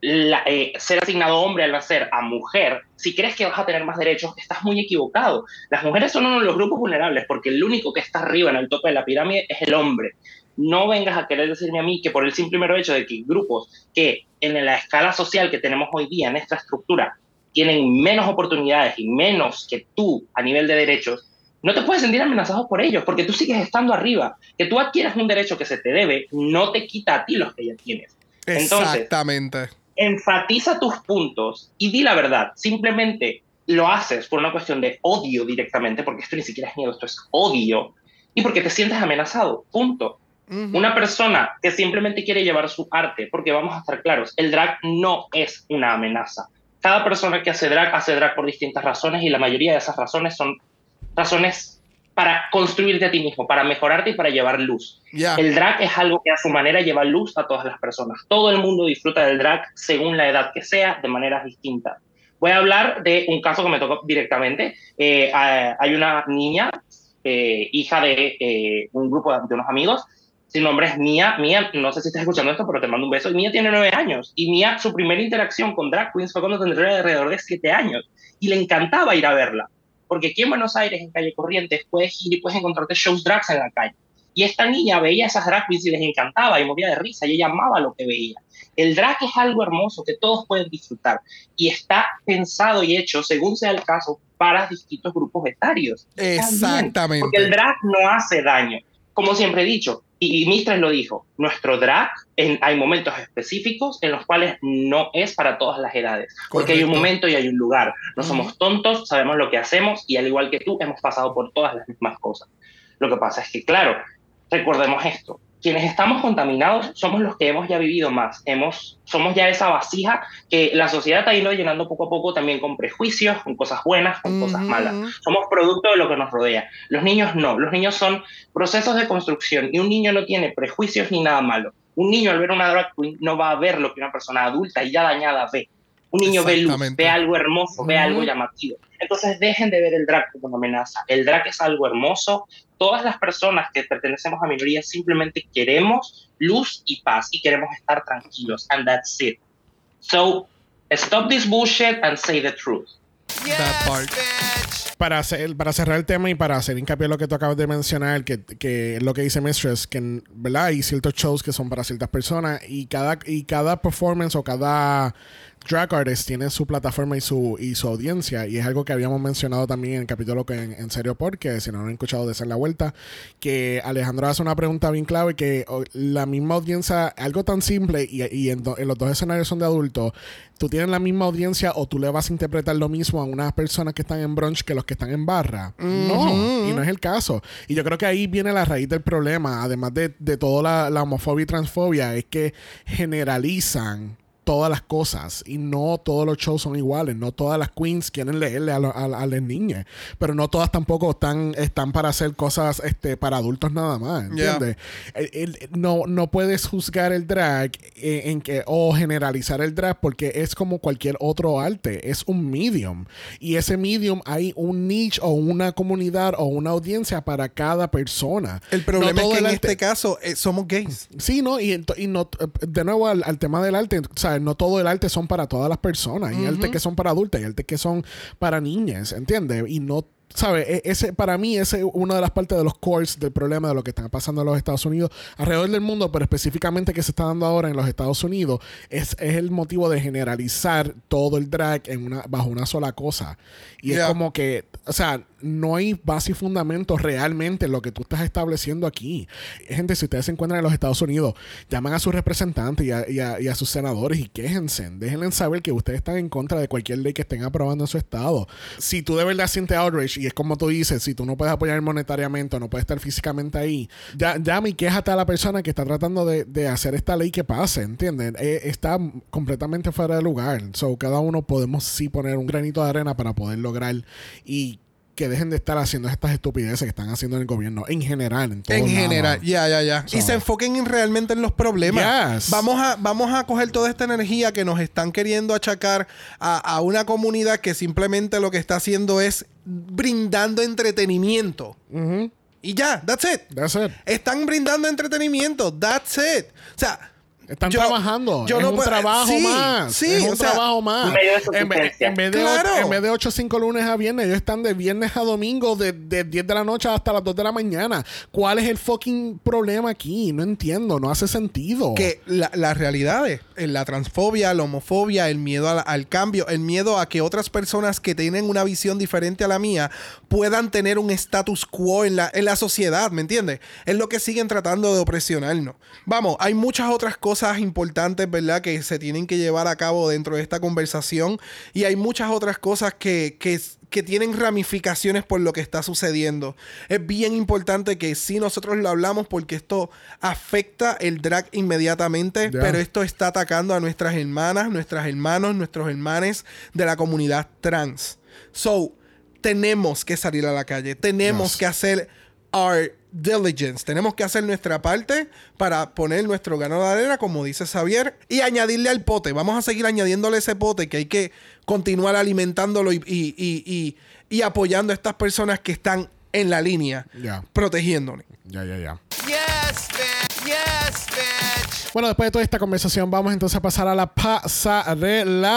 la- eh, ser asignado hombre al nacer a mujer, si crees que vas a tener más derechos, estás muy equivocado. Las mujeres son uno de los grupos vulnerables porque el único que está arriba en el tope de la pirámide es el hombre. No vengas a querer decirme a mí que por el simple hecho de que grupos que en la escala social que tenemos hoy día, en esta estructura, tienen menos oportunidades y menos que tú a nivel de derechos, no te puedes sentir amenazado por ellos, porque tú sigues estando arriba. Que tú adquieras un derecho que se te debe, no te quita a ti los que ya tienes. Entonces, Exactamente. enfatiza tus puntos y di la verdad. Simplemente lo haces por una cuestión de odio directamente, porque esto ni siquiera es miedo, esto es odio, y porque te sientes amenazado. Punto. Una persona que simplemente quiere llevar su arte, porque vamos a estar claros, el drag no es una amenaza. Cada persona que hace drag hace drag por distintas razones y la mayoría de esas razones son razones para construirte a ti mismo, para mejorarte y para llevar luz. Ya. El drag es algo que a su manera lleva luz a todas las personas. Todo el mundo disfruta del drag según la edad que sea, de maneras distintas. Voy a hablar de un caso que me tocó directamente. Eh, hay una niña, eh, hija de eh, un grupo de, de unos amigos, su nombre es Mía. Mía, no sé si estás escuchando esto, pero te mando un beso. Mía tiene nueve años. Y Mía, su primera interacción con drag queens fue cuando tendría alrededor de siete años. Y le encantaba ir a verla. Porque aquí en Buenos Aires, en Calle Corrientes, puedes ir y puedes encontrarte shows drags en la calle. Y esta niña veía esas drag queens y les encantaba y moría de risa y ella amaba lo que veía. El drag es algo hermoso que todos pueden disfrutar y está pensado y hecho, según sea el caso, para distintos grupos etarios. Exactamente. porque el drag no hace daño. Como siempre he dicho, y, Mistress lo dijo, nuestro drag en, hay momentos específicos en los cuales no es para todas las edades. Porque hay un momento y hay un lugar. No somos tontos, sabemos lo que hacemos y al igual que tú, hemos pasado por todas las mismas cosas. Lo que pasa es que, claro, recordemos esto. Quienes estamos contaminados somos los que hemos ya vivido más. Hemos, somos ya esa vasija que la sociedad ha ido llenando poco a poco también con prejuicios, con cosas buenas, con cosas Ujú. malas. Somos producto de lo que nos rodea. Los niños no. Los niños son procesos de construcción y un niño no tiene prejuicios ni nada malo. Un niño al ver una drag queen no va a ver lo que una persona adulta y ya dañada ve. Un niño ve luz, ve algo hermoso, ve algo llamativo. Entonces dejen de ver el drag como una amenaza. El drag es algo hermoso. Todas las personas que pertenecemos a minorías simplemente queremos luz y paz y queremos estar tranquilos. And that's it. So, stop this bullshit and say the truth. That part. Para, hacer, para cerrar el tema y para hacer hincapié en lo que tú acabas de mencionar, que, que es lo que dice Mistress, que ¿verdad? hay ciertos shows que son para ciertas personas y cada, y cada performance o cada drag artist tiene su plataforma y su, y su audiencia. Y es algo que habíamos mencionado también en el capítulo que en, en serio porque si no lo han escuchado de hacer la vuelta, que Alejandro hace una pregunta bien clave que o, la misma audiencia, algo tan simple y, y en, do- en los dos escenarios son de adultos, tú tienes la misma audiencia o tú le vas a interpretar lo mismo a unas personas que están en brunch que los que están en barra. No, y no es el caso. Y yo creo que ahí viene la raíz del problema, además de, de toda la, la homofobia y transfobia, es que generalizan todas las cosas y no todos los shows son iguales, no todas las queens quieren leerle a, lo- a- a las niñas, pero no todas tampoco están, están para hacer cosas este, para adultos nada más, ¿entiendes? El- el- no, no puedes juzgar el drag eh, en que, o generalizar el drag porque es como cualquier otro arte, es un medium y ese medium hay un niche o una comunidad o una audiencia para cada persona. El problema No es que en arte- este caso eh, somos gays. Sí, ¿no? Y, y no, eh, de nuevo al, al tema del arte, ¿sabes? No todo el arte son para todas las personas. Hay arte que son para adultas y arte que son para niñas, ¿entiendes? Y no, ¿sabes? E- Ese, para mí, ese es una de las partes de los cores del problema de lo que está pasando en los Estados Unidos, alrededor del mundo, pero específicamente que se está dando ahora en los Estados Unidos, es, es el motivo de generalizar todo el drag en una, bajo una sola cosa. Y Yeah. es como que, o sea, no hay base y fundamento realmente en lo que tú estás estableciendo aquí. Gente, si ustedes se encuentran en los Estados Unidos, llaman a sus representantes y a, sus senadores y quéjense. Déjenles saber que ustedes están en contra de cualquier ley que estén aprobando en su estado. Si tú de verdad sientes outrage, y es como tú dices, si tú no puedes apoyar monetariamente no puedes estar físicamente ahí, ya, llama y quéjate a la persona que está tratando de, de hacer esta ley que pase, ¿entienden? Eh, está completamente fuera de lugar. So, cada uno podemos sí poner un granito de arena para poder lograr y que dejen de estar haciendo estas estupideces que están haciendo en el gobierno en general. En, En general, ya, ya, ya. Y se enfoquen en realmente en los problemas. Yes. Vamos, a, vamos a coger toda esta energía que nos están queriendo achacar a, a una comunidad que simplemente lo que está haciendo es brindando entretenimiento. Y ya, that's it. That's it. Están brindando entretenimiento, that's it. O sea, Están Yo- trabajando. yo es no un puedo- trabajo sí, más. sí, es un o sea, trabajo más. En vez, subsistencia. en vez de, Claro. en vez de 8 5 lunes a viernes, ellos están de viernes a domingo, de, de 10 de la noche hasta las 2 de la mañana. ¿Cuál es el fucking problema aquí? No entiendo, no hace sentido. que la, la realidad es eh, la transfobia, la homofobia, el miedo al, al cambio, el miedo a que otras personas que tienen una visión diferente a la mía puedan tener un status quo en la, en la sociedad, ¿me entiendes? Es lo que siguen tratando de opresionarnos. Vamos, hay muchas otras cosas importantes, ¿verdad? Que se tienen que llevar a cabo dentro de esta conversación y hay muchas otras cosas que, que que tienen ramificaciones por lo que está sucediendo. Es bien importante que sí nosotros lo hablamos porque esto afecta el drag inmediatamente, pero esto está atacando a nuestras hermanas, nuestras hermanos, nuestros hermanes de la comunidad trans. So, tenemos que salir a la calle, tenemos Yes. que hacer our diligence, tenemos que hacer nuestra parte para poner nuestro grano de arena, como dice Xavier, y añadirle al pote. Vamos a seguir añadiéndole ese pote que hay que continuar alimentándolo y, y- y- y- y apoyando a estas personas que están en la línea, Ya. protegiéndonos. Ya, ya, ya. Yes, bitch. Yes, bitch. Bueno, después de toda esta conversación, vamos entonces a pasar a la pasarela.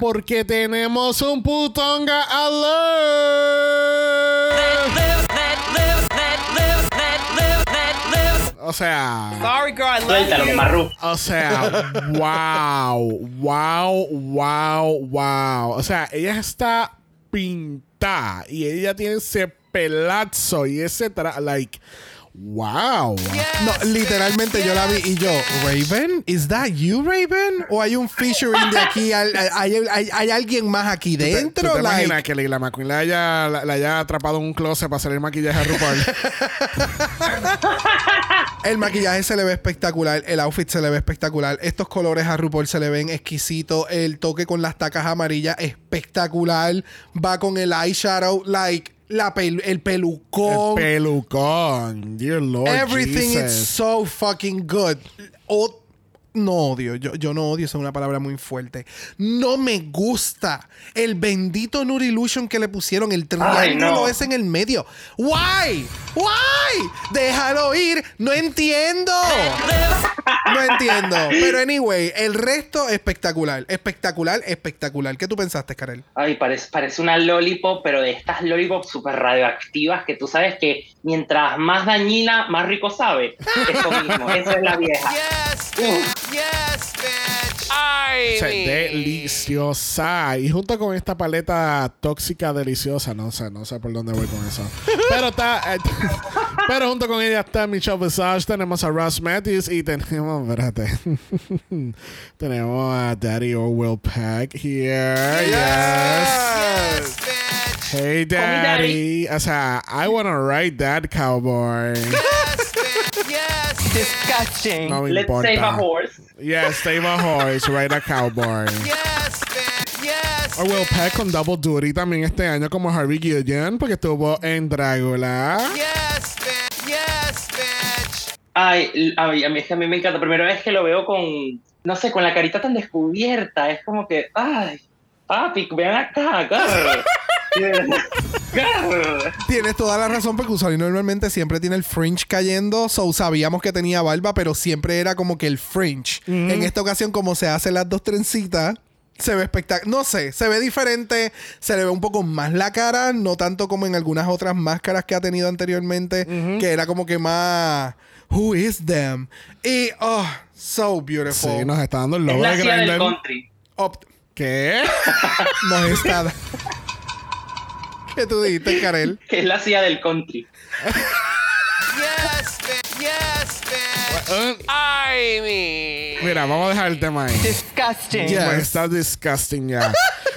Porque tenemos un putonga alert. O sea, Sorry, girl, I love Suéltalo, you. Marru. o sea, wow, wow, wow, wow. O sea, ella está pintada y ella tiene ese pelazo y ese tra like, wow. No, literalmente yo la vi y yo, Raven, ¿is that you, Raven? ¿O hay un featuring de aquí? ¿Hay, hay, hay- hay alguien más aquí ¿Tú te- dentro? ¿Tú te Like, imaginas que Leila McQueen la haya, la, la haya atrapado en un closet para hacer el maquillaje a RuPaul? El maquillaje se le ve espectacular, el outfit se le ve espectacular, estos colores a RuPaul se le ven exquisitos, el toque con las tacas amarillas espectacular, va con el eyeshadow, like la pel- el el pelucón. pelucón. Dear Lord Everything is so fucking good. O- no odio, yo, yo no odio, esa es una palabra muy fuerte. No me gusta el bendito Nude Illusion que le pusieron, el triángulo no. ese en el medio. Why? Why? Déjalo ir. No entiendo. No entiendo. Pero anyway, el resto espectacular. Espectacular, espectacular. ¿Qué tú pensaste, Karel? Ay, parece, parece una lollipop, pero de estas lollipops súper radioactivas que tú sabes que mientras más dañina, más rico sabe. Eso mismo, esa es la vieja. Yes, bitch. Yes, bitch. O sea, deliciosa. Y junto con esta paleta tóxica deliciosa, no sé, no sé por dónde voy con eso. Pero está. eh, pero junto con ella está Michelle Visage, tenemos a Ross Matthews y tenemos, espérate. tenemos a Daddy Orwell Peck here. Yes. Yes, bitch. Hey, Daddy. O sea, I wanna ride that cowboy. Yes, bitch. Yes, Disgusting. No Let's importa. save a horse. Yes, save a horse, ride a cowboy. yes, bitch. Yes. Orwell Peck con Double Duty también este año como Harvey Guillen porque estuvo en Dragula. Yes, bitch. Yes, bitch. Ay, ay, a mí es que a mí me encanta. Primera vez que lo veo con, no sé, con la carita tan descubierta. Es como que, ay, papi, vean acá, agarra. Tienes toda la razón porque Usari normalmente siempre tiene el fringe cayendo. So sabíamos que tenía barba, pero siempre era como que el fringe. En esta ocasión, como se hacen las dos trencitas, se ve espectacular. No sé, se ve diferente. Se le ve un poco más la cara, no tanto como en algunas otras máscaras que ha tenido anteriormente, que era como que más. Who is them? Y, oh, so beautiful. Sí, nos está dando el Es logo la de cia del country. Op- ¿Qué? nos está. ¿Qué tú dijiste, Karel? Que es la cia del country. Yes, bitch. Yes, bitch. Eh, I mean, Mira, vamos a dejar el tema ahí. disgusting. Yeah. Está disgusting ya.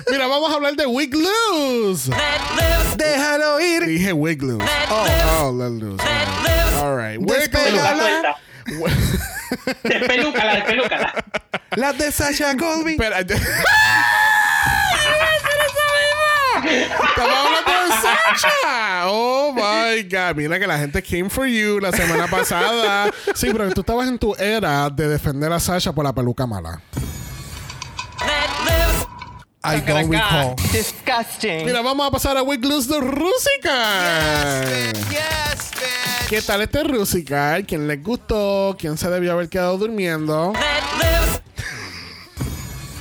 Mira, vamos a hablar de Wig Loose. Déjalo ir. Dije Wig Loose. Oh, oh, let loose. All right. Wig Despega. Peluca Hola. suelta. Despelúcala, despelúcala. Las de Sasha Colby. Espera. Estamos hablando de Sacha. Oh my God. Mira que la gente came for you la semana pasada. Sí, pero tú estabas en tu era de defender a Sasha por la peluca mala. I don't recall. Disgusting. Mira, vamos a pasar a Wig Loose de Rusica. Yes, bitch. ¿Qué tal este Rusical? ¿Quién les gustó? ¿Quién se debió haber quedado durmiendo?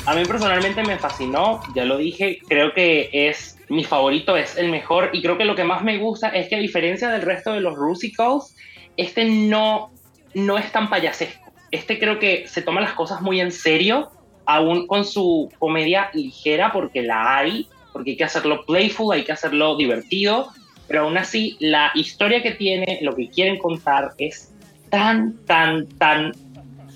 A mí personalmente me fascinó, ya lo dije, creo que es mi favorito, es el mejor y creo que lo que más me gusta es que a diferencia del resto de los Rusicals, este no, no es tan payasesco. Este creo que se toma las cosas muy en serio, aún con su comedia ligera, porque la hay, porque hay que hacerlo playful, hay que hacerlo divertido, pero aún así la historia que tiene, lo que quieren contar es tan, tan, tan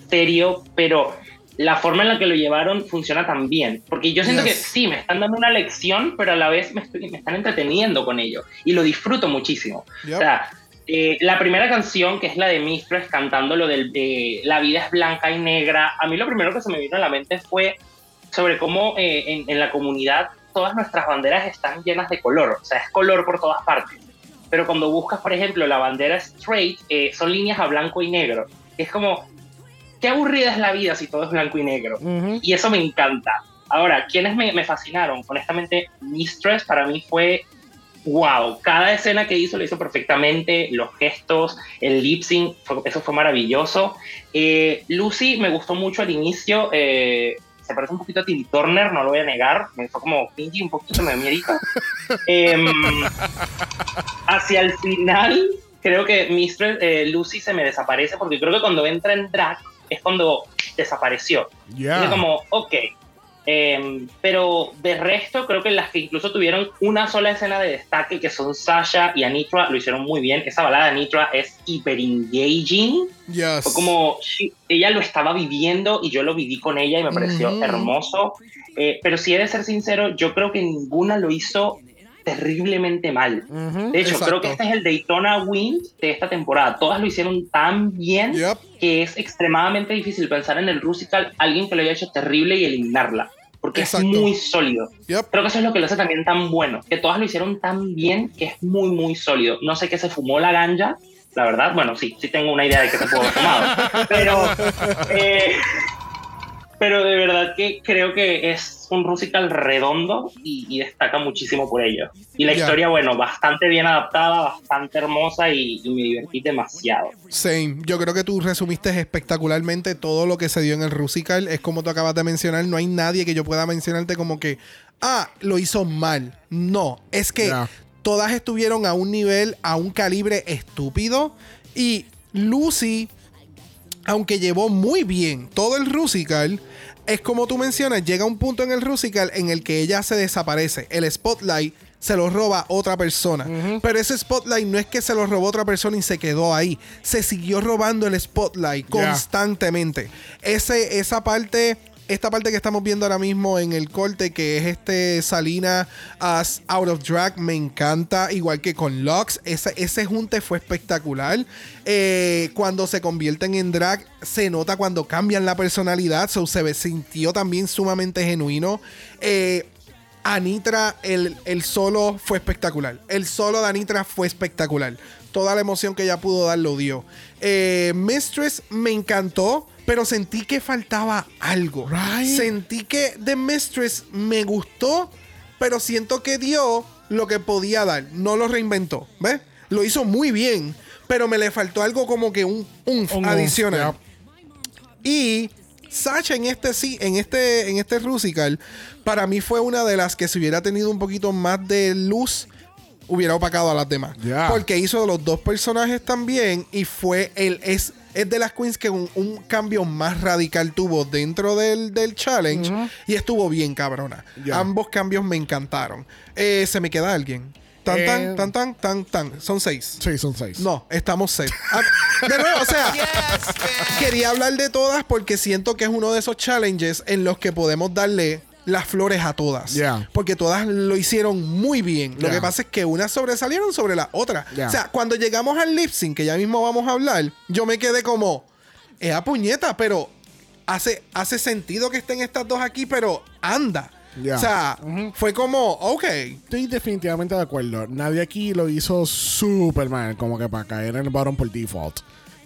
serio, pero la forma en la que lo llevaron funciona tan bien. Porque yo siento Yes. que sí, me están dando una lección, pero a la vez me, estoy- me están entreteniendo con ello. Y lo disfruto muchísimo. Yep. O sea, eh, la primera canción, que es la de Mistress, cantando lo del de La vida es blanca y negra, a mí lo primero que se me vino a la mente fue sobre cómo eh, en, en la comunidad todas nuestras banderas están llenas de color. O sea, es color por todas partes. Pero cuando buscas, por ejemplo, la bandera straight, eh, son líneas a blanco y negro. Es como, qué aburrida es la vida si todo es blanco y negro. Y eso me encanta. Ahora, ¿quiénes me, me fascinaron? Honestamente, Mistress para mí fue wow. Cada escena que hizo lo hizo perfectamente, los gestos, el lip sync, fue- eso fue maravilloso. Eh, Lucy me gustó mucho al inicio. eh, se parece un poquito a Timmy Turner, no lo voy a negar. Me fue como cringy un poquito, me dio miedito. Em, hacia el final, creo que Mistress eh, Lucy se me desaparece porque creo que cuando entra en drag es cuando desapareció. Ya. Es como, ok. Em, pero de resto, creo que las que incluso tuvieron una sola escena de destaque, que son Sasha y Anitra, lo hicieron muy bien. Esa balada de Anitra es hiper engaging. Yes. Fue como she- ella lo estaba viviendo y yo lo viví con ella y me pareció hermoso. Eh, pero si he de ser sincero, yo creo que ninguna lo hizo terriblemente mal. De hecho, Exacto. creo que este es el Daytona Win de esta temporada. Todas lo hicieron tan bien Yep. que es extremadamente difícil pensar en el Rusical alguien que lo haya hecho terrible y eliminarla. Porque Exacto. es muy sólido. Yep. Creo que eso es lo que lo hace también tan bueno. Que todas lo hicieron tan bien que es muy, muy sólido. No sé qué se fumó la ganja. La verdad, bueno, sí, sí tengo una idea de qué se pudo haber fumado. Pero, eh, pero de verdad que creo que es un Rusical redondo y, y destaca muchísimo por ello. Y la Ya. historia, bueno, bastante bien adaptada, bastante hermosa y, y me divertí demasiado. Same. Yo creo que tú resumiste espectacularmente todo lo que se dio en el Rusical. Es como tú acabas de mencionar. No hay nadie que yo pueda mencionarte como que, ah, lo hizo mal. No, es que Ya. todas estuvieron a un nivel, a un calibre estúpido. Y Lucy, aunque llevó muy bien todo el Rusical, es como tú mencionas, llega un punto en el Rusical en el que ella se desaparece. El spotlight se lo roba otra persona. Pero ese spotlight no es que se lo robó otra persona y se quedó ahí. Se siguió robando el spotlight constantemente. Ese, esa parte. Esta parte que estamos viendo ahora mismo en el corte, que es este Salina as Out of Drag, me encanta. Igual que con Lux. Ese, ese junte fue espectacular. Eh, cuando se convierten en drag, se nota cuando cambian la personalidad. So, se sintió también sumamente genuino. Eh, Anitra, el, el solo fue espectacular. El solo de Anitra fue espectacular. Toda la emoción que ella pudo dar lo dio. Eh, Mistress me encantó, pero sentí que faltaba algo. Right. Sentí que The Mistress me gustó, pero siento que dio lo que podía dar. No lo reinventó. ¿Ves? Lo hizo muy bien, pero me le faltó algo como que un, un Un adicional. Y Sacha en este sí, en este, en este Rusical, para mí fue una de las que si hubiera tenido un poquito más de luz, hubiera opacado a las demás. Porque hizo los dos personajes también y fue el es es de las queens que un, un cambio más radical tuvo dentro del, del challenge y estuvo bien cabrona. Ya. Ambos cambios me encantaron. Eh, se me queda alguien. Tan, Eh. tan, tan, tan, tan, tan. Son seis. Sí, son seis. No, estamos set. Ah, de nuevo, o sea, Yes, quería hablar de todas porque siento que es uno de esos challenges en los que podemos darle las flores a todas. Ya. Porque todas lo hicieron muy bien. Lo que pasa es que unas sobresalieron sobre la otra. Ya. O sea, cuando llegamos al lip sync, que ya mismo vamos a hablar, yo me quedé como, es a puñeta, pero hace, hace sentido que estén estas dos aquí, pero anda. O sea, fue como, ok. Estoy definitivamente de acuerdo. Nadie aquí lo hizo súper mal, como que para caer en el bottom por default.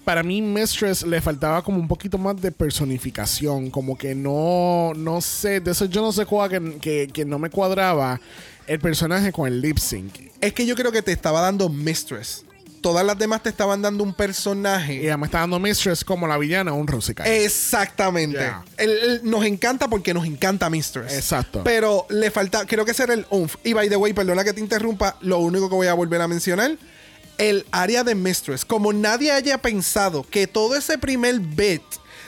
Para mí, Mistress le faltaba como un poquito más de personificación, como que no, no sé, de eso yo no sé cuál, que, que, que no me cuadraba el personaje con el lip sync. Es que yo creo que te estaba dando Mistress. todas las demás te estaban dando un personaje. Y ella me está dando Mistress como la villana, un Rusical. Exactamente. Yeah. El- el- nos encanta porque nos encanta Mistress. Exacto. Pero le falta, creo que ese era el umf. Y by the way, perdona que te interrumpa, lo único que voy a volver a mencionar, el área de Mistress. Como nadie haya pensado que todo ese primer bit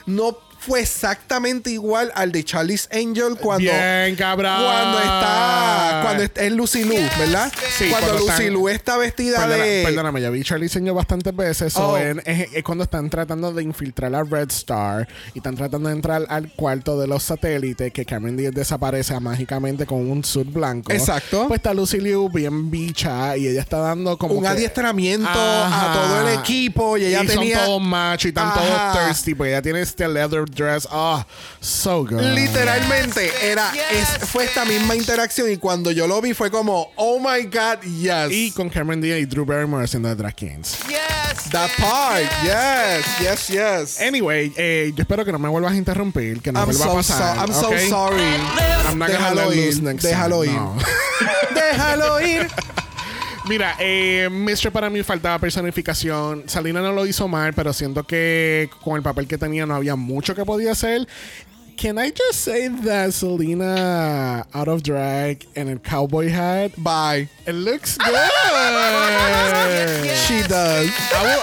no fue exactamente igual al de Charlie's Angel cuando... Bien, cabrón. Cuando está. Cuando es, es Lucy Lou, ¿verdad? Sí, cuando, cuando Lucy están- Lou está vestida Perdona- de. Perdóname, ya vi Charlie Señor bastantes veces. so Oh. en- es, es cuando están tratando de infiltrar a Red Star y están tratando de entrar al cuarto de los satélites que Cameron Diaz desaparece mágicamente con un suit blanco. Exacto. Pues está Lucy Liu bien bicha y ella está dando como un que- adiestramiento Ajá. a todo el equipo y ella y tenía son todos machos y están Ajá. todos thirsty pues ella tiene este leather dress. Ah so good. Literalmente era es- fue esta misma interacción y cuando yo lo vi fue como oh my god yes. Y con Cameron Diaz y Drew Barrymore haciendo de Drag Kings Yes. that part yes yes yes. Anyway, eh, yo espero que no me vuelvas a interrumpir, que no I'm vuelva a so, pasar. so- I'm so sorry. I'm not gonna déjalo let ir loose next déjalo time, ir. no. déjalo ir Mira, eh, Mr. para mí faltaba personificación. Salina no lo hizo mal, pero siento que con el papel que tenía no había mucho que podía hacer. Can I just say that Selena out of drag and el cowboy hat? bye It looks good. she does I will,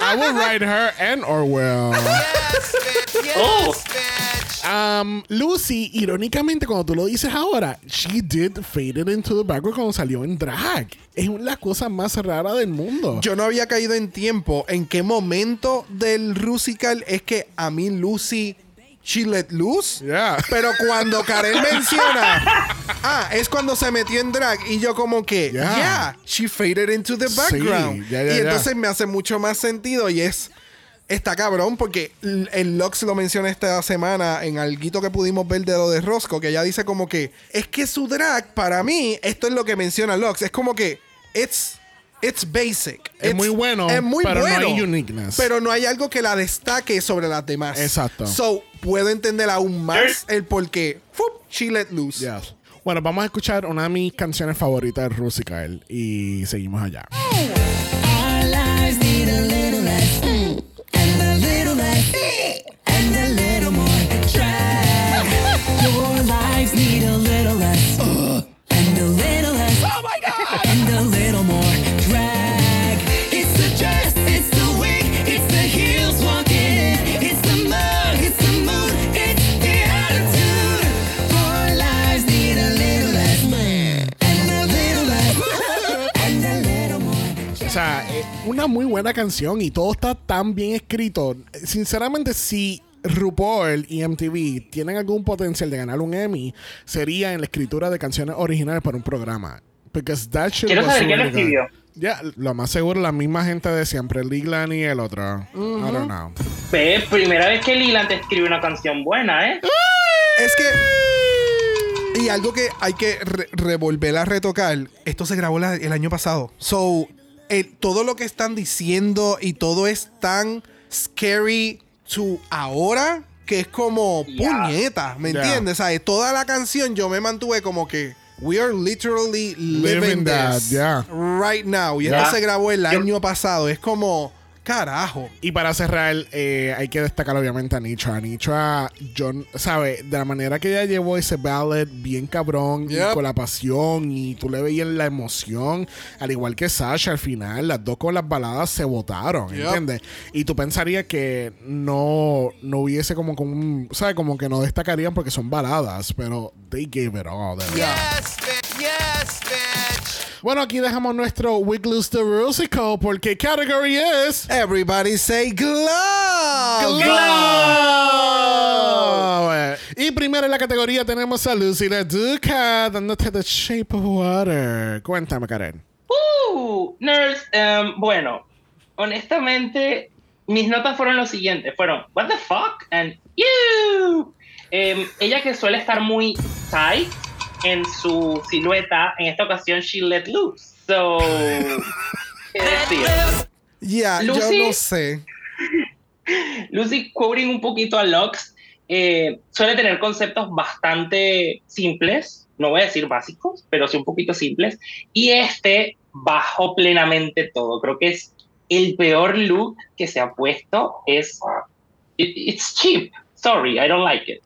I will write her and Orwell. Yes, bitch. Yes, Oh. bitch. Um, Lucy, irónicamente, cuando tú lo dices ahora, she did fade it into the background cuando salió en drag. Es la cosa más rara del mundo. yo no había caído en tiempo en qué momento del Rusical es que a mí Lucy she let loose Yeah. Pero cuando Karel menciona, ah, es cuando se metió en drag y yo como que, Yeah. yeah, she faded into the background. y entonces me hace mucho más sentido y es, está cabrón porque el Lux lo menciona esta semana en algo que pudimos ver de lo de Rosco, que ella dice como que, es que su drag, para mí, esto es lo que menciona Lux, es como que, it's... It's basic. Es It's- muy bueno, es muy pero no bueno, hay uniqueness. Pero no hay algo que la destaque sobre las demás. Exacto. So, puedo entender aún más el por qué. ¡fup! She let loose. Yes. Bueno, vamos a escuchar una de mis canciones favoritas de Rusical y seguimos allá. Una muy buena canción y todo está tan bien escrito. Sinceramente, si RuPaul y MTV tienen algún potencial de ganar un Emmy, sería en la escritura de canciones originales para un programa. Because that shit Quiero was saber quién escribió. Ya, lo más seguro, la misma gente de siempre, Liglan y el otro. I don't know. Ve, primera vez que Lilan te escribe una canción buena, ¿eh? Es que. Y algo que hay que re- revolver a retocar. Esto se grabó la- el año pasado. So, el- todo lo que están diciendo y todo es tan scary to ahora que es como puñeta. ¿Me entiendes? ¿Sabes? Toda la canción yo me mantuve como que. We are literally living, Living that, this yeah. right now. Y Ya. esto se grabó el año pasado. Es como, carajo. Y para cerrar, eh, hay que destacar obviamente a Nitra. Nitra, John, ¿sabe? De la manera que ella llevó ese ballad bien cabrón y Yep. con la pasión y tú le veías la emoción, al igual que Sasha al final, las dos con las baladas se votaron, Yep. ¿entiendes? Y tú pensarías que no, no hubiese como, como un, ¿sabes? Como que no destacarían porque son baladas, pero they gave it all. de verdad. Yes, bitch. Yes, bitch. Bueno, aquí dejamos nuestro Wiggles the Rusical porque category es... Everybody say glove. Glove. Y primero en la categoría tenemos a Lucy la Duca dándote The Shape of Water. Cuéntame, Karen. Uh, nerds, em, bueno, honestamente, mis notas fueron los siguientes. Fueron, what the fuck? And you. Em, ella que suele estar muy tight en su silueta, en esta ocasión she let loose. So, ¿qué decir? Ya, yo Lucy. no sé. Lucy, quoting un poquito a Lux, eh, suele tener conceptos bastante simples, no voy a decir básicos, pero sí un poquito simples, y este bajó plenamente todo. Creo que es el peor look que se ha puesto es. it- it's cheap. Sorry, I don't like it.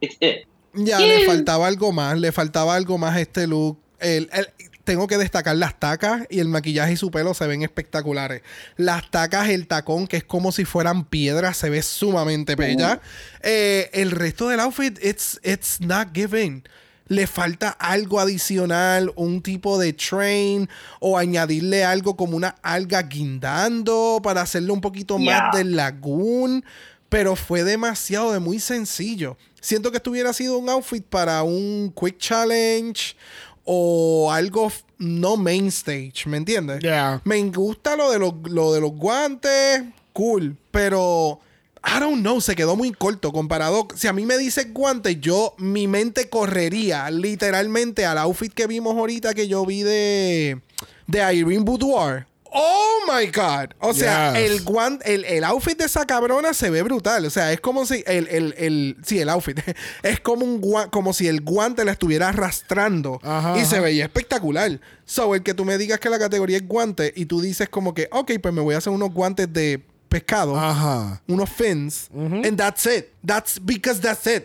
It's it. Ya, le faltaba algo más, le faltaba algo más a este look. El- el- tengo que destacar las tacas y el maquillaje y su pelo se ven espectaculares. Las tacas, el tacón, que es como si fueran piedras, se ve sumamente bella. Eh, el resto del outfit, it's, it's not given. Le falta algo adicional, un tipo de train o añadirle algo como una alga guindando para hacerlo un poquito Yeah. más del lagoon pero fue demasiado de muy sencillo. Siento que esto hubiera sido un outfit para un quick challenge o algo no main stage, ¿me entiendes? Yeah. Me gusta lo de los, lo de los guantes, cool, pero I don't know, se quedó muy corto comparado. Si a mí me dices guantes, yo mi mente correría literalmente al outfit que vimos ahorita que yo vi de de Irene Boudoir. Oh my God. O sea, Yes. el guan- el, el outfit de esa cabrona se ve brutal. O sea, es como si el, el, el sí, el outfit. es como un gua- como si el guante la estuviera arrastrando. Ajá, y se veía espectacular. So, el que tú me digas que la categoría es guante y tú dices como que, ok, pues me voy a hacer unos guantes de pescado, Ajá. unos fins, and that's it. That's because that's it.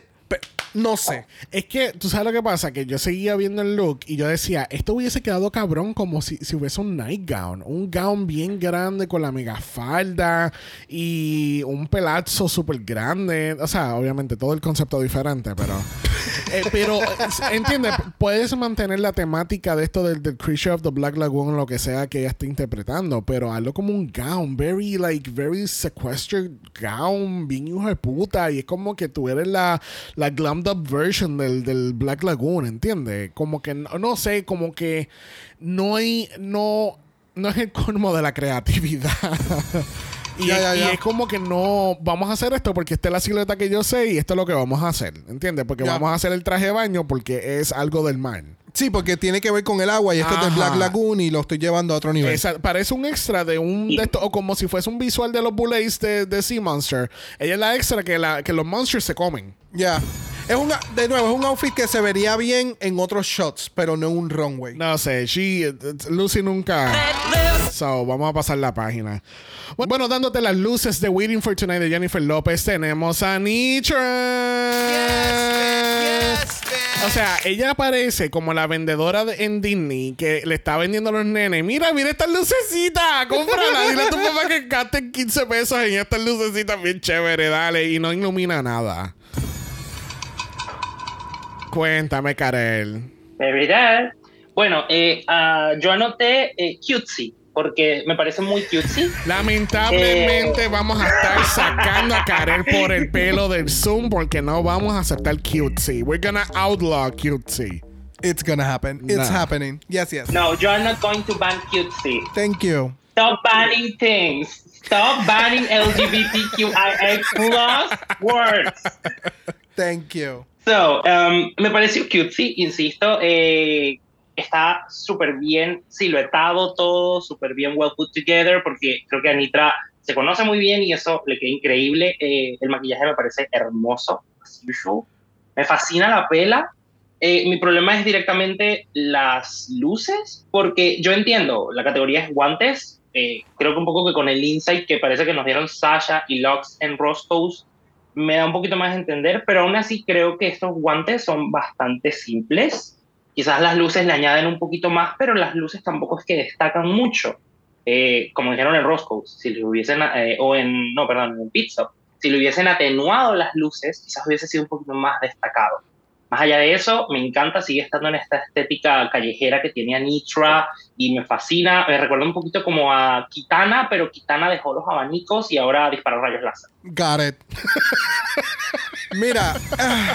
No sé. Es que, tú sabes lo que pasa, que yo seguía viendo el look y yo decía, esto hubiese quedado cabrón como si, si hubiese un nightgown, un gown bien grande con la mega falda y un pelazo súper grande. O sea, obviamente todo el concepto diferente, pero... eh, pero, ¿entiendes? Puedes mantener la temática de esto del, del Creature of the Black Lagoon lo que sea que ella esté interpretando, pero hazlo como un gown, very, like, very sequestered gown, bien hijo de puta, y es como que tú eres la, la glammed up version del, del Black Lagoon, ¿entiendes? Como que, no, no sé, como que no hay, no, no es el colmo de la creatividad. Y, Ya, ya, y ya. es como que no vamos a hacer esto porque esta es la silueta que yo sé y esto es lo que vamos a hacer, ¿entiendes? Porque Ya. vamos a hacer el traje de baño porque es algo del mar. Sí, porque tiene que ver con el agua y esto es del Ajá. Black Lagoon y lo estoy llevando a otro nivel. Esa- parece un extra de un de esto, o como si fuese un visual de los bullets de, de Sea Monster. Ella es la extra que, la, que los monsters se comen. Ya. Es una, de nuevo, es un outfit que se vería bien en otros shots, pero no en un runway. No sé, she, Lucy nunca. So, vamos a pasar la página. Bueno, dándote las luces de Waiting for Tonight de Jennifer López, tenemos a Nitra. Yes, bitch. O sea, ella aparece como la vendedora de- en Disney que le está vendiendo a los nenes. Mira, mira estas lucecitas, cómprala. Dile a tu papá que gasten 15 pesos en estas lucecitas bien chévere, dale. Y no ilumina nada. Cuéntame, Karel. De verdad. Bueno, eh, ah, yo anoté eh, cutesy, porque me parece muy cutesy. Lamentablemente Eh. vamos a estar sacando a Karel por el pelo del Zoom porque no vamos a aceptar cutesy. We're gonna outlaw cutesy. It's gonna happen. It's happening. Yes, yes. No, you are not going to ban cutesy. Thank you. Stop banning things. Stop banning LGBTQIA plus words. Thank you. So, um, me pareció cutesy, insisto. eh, está súper bien siluetado todo, súper bien well put together, porque creo que Anitra se conoce muy bien y eso le queda increíble. Eh, el maquillaje me parece hermoso, as usual. Me fascina la pela. Eh, mi problema es directamente las luces, porque yo entiendo, la categoría es guantes. eh, creo que un poco que con el insight que parece que nos dieron Sasha y Lux en Roscoe's, me da un poquito más a entender, pero aún así creo que estos guantes son bastante simples. Quizás las luces le añaden un poquito más, pero las luces tampoco es que destacan mucho. Eh, como dijeron en Roscoe's, si le hubiesen, eh, o en, no, perdón, en Pizza, si le hubiesen atenuado las luces, quizás hubiese sido un poquito más destacado. Más allá de eso, me encanta, sigue estando en esta estética callejera que tenía Nitra y me fascina. Me recuerda un poquito como a Kitana, pero Kitana dejó los abanicos y ahora dispara rayos láser. Got it. Mira, ah,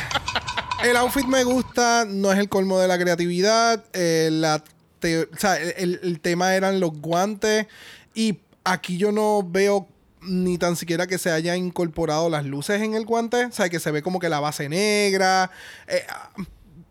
el outfit me gusta, no es el colmo de la creatividad. eh, la o sea, el, el tema eran los guantes. Y aquí yo no veo ni tan siquiera que se haya incorporado las luces en el guante. O sea, que se ve como que la base negra. Eh,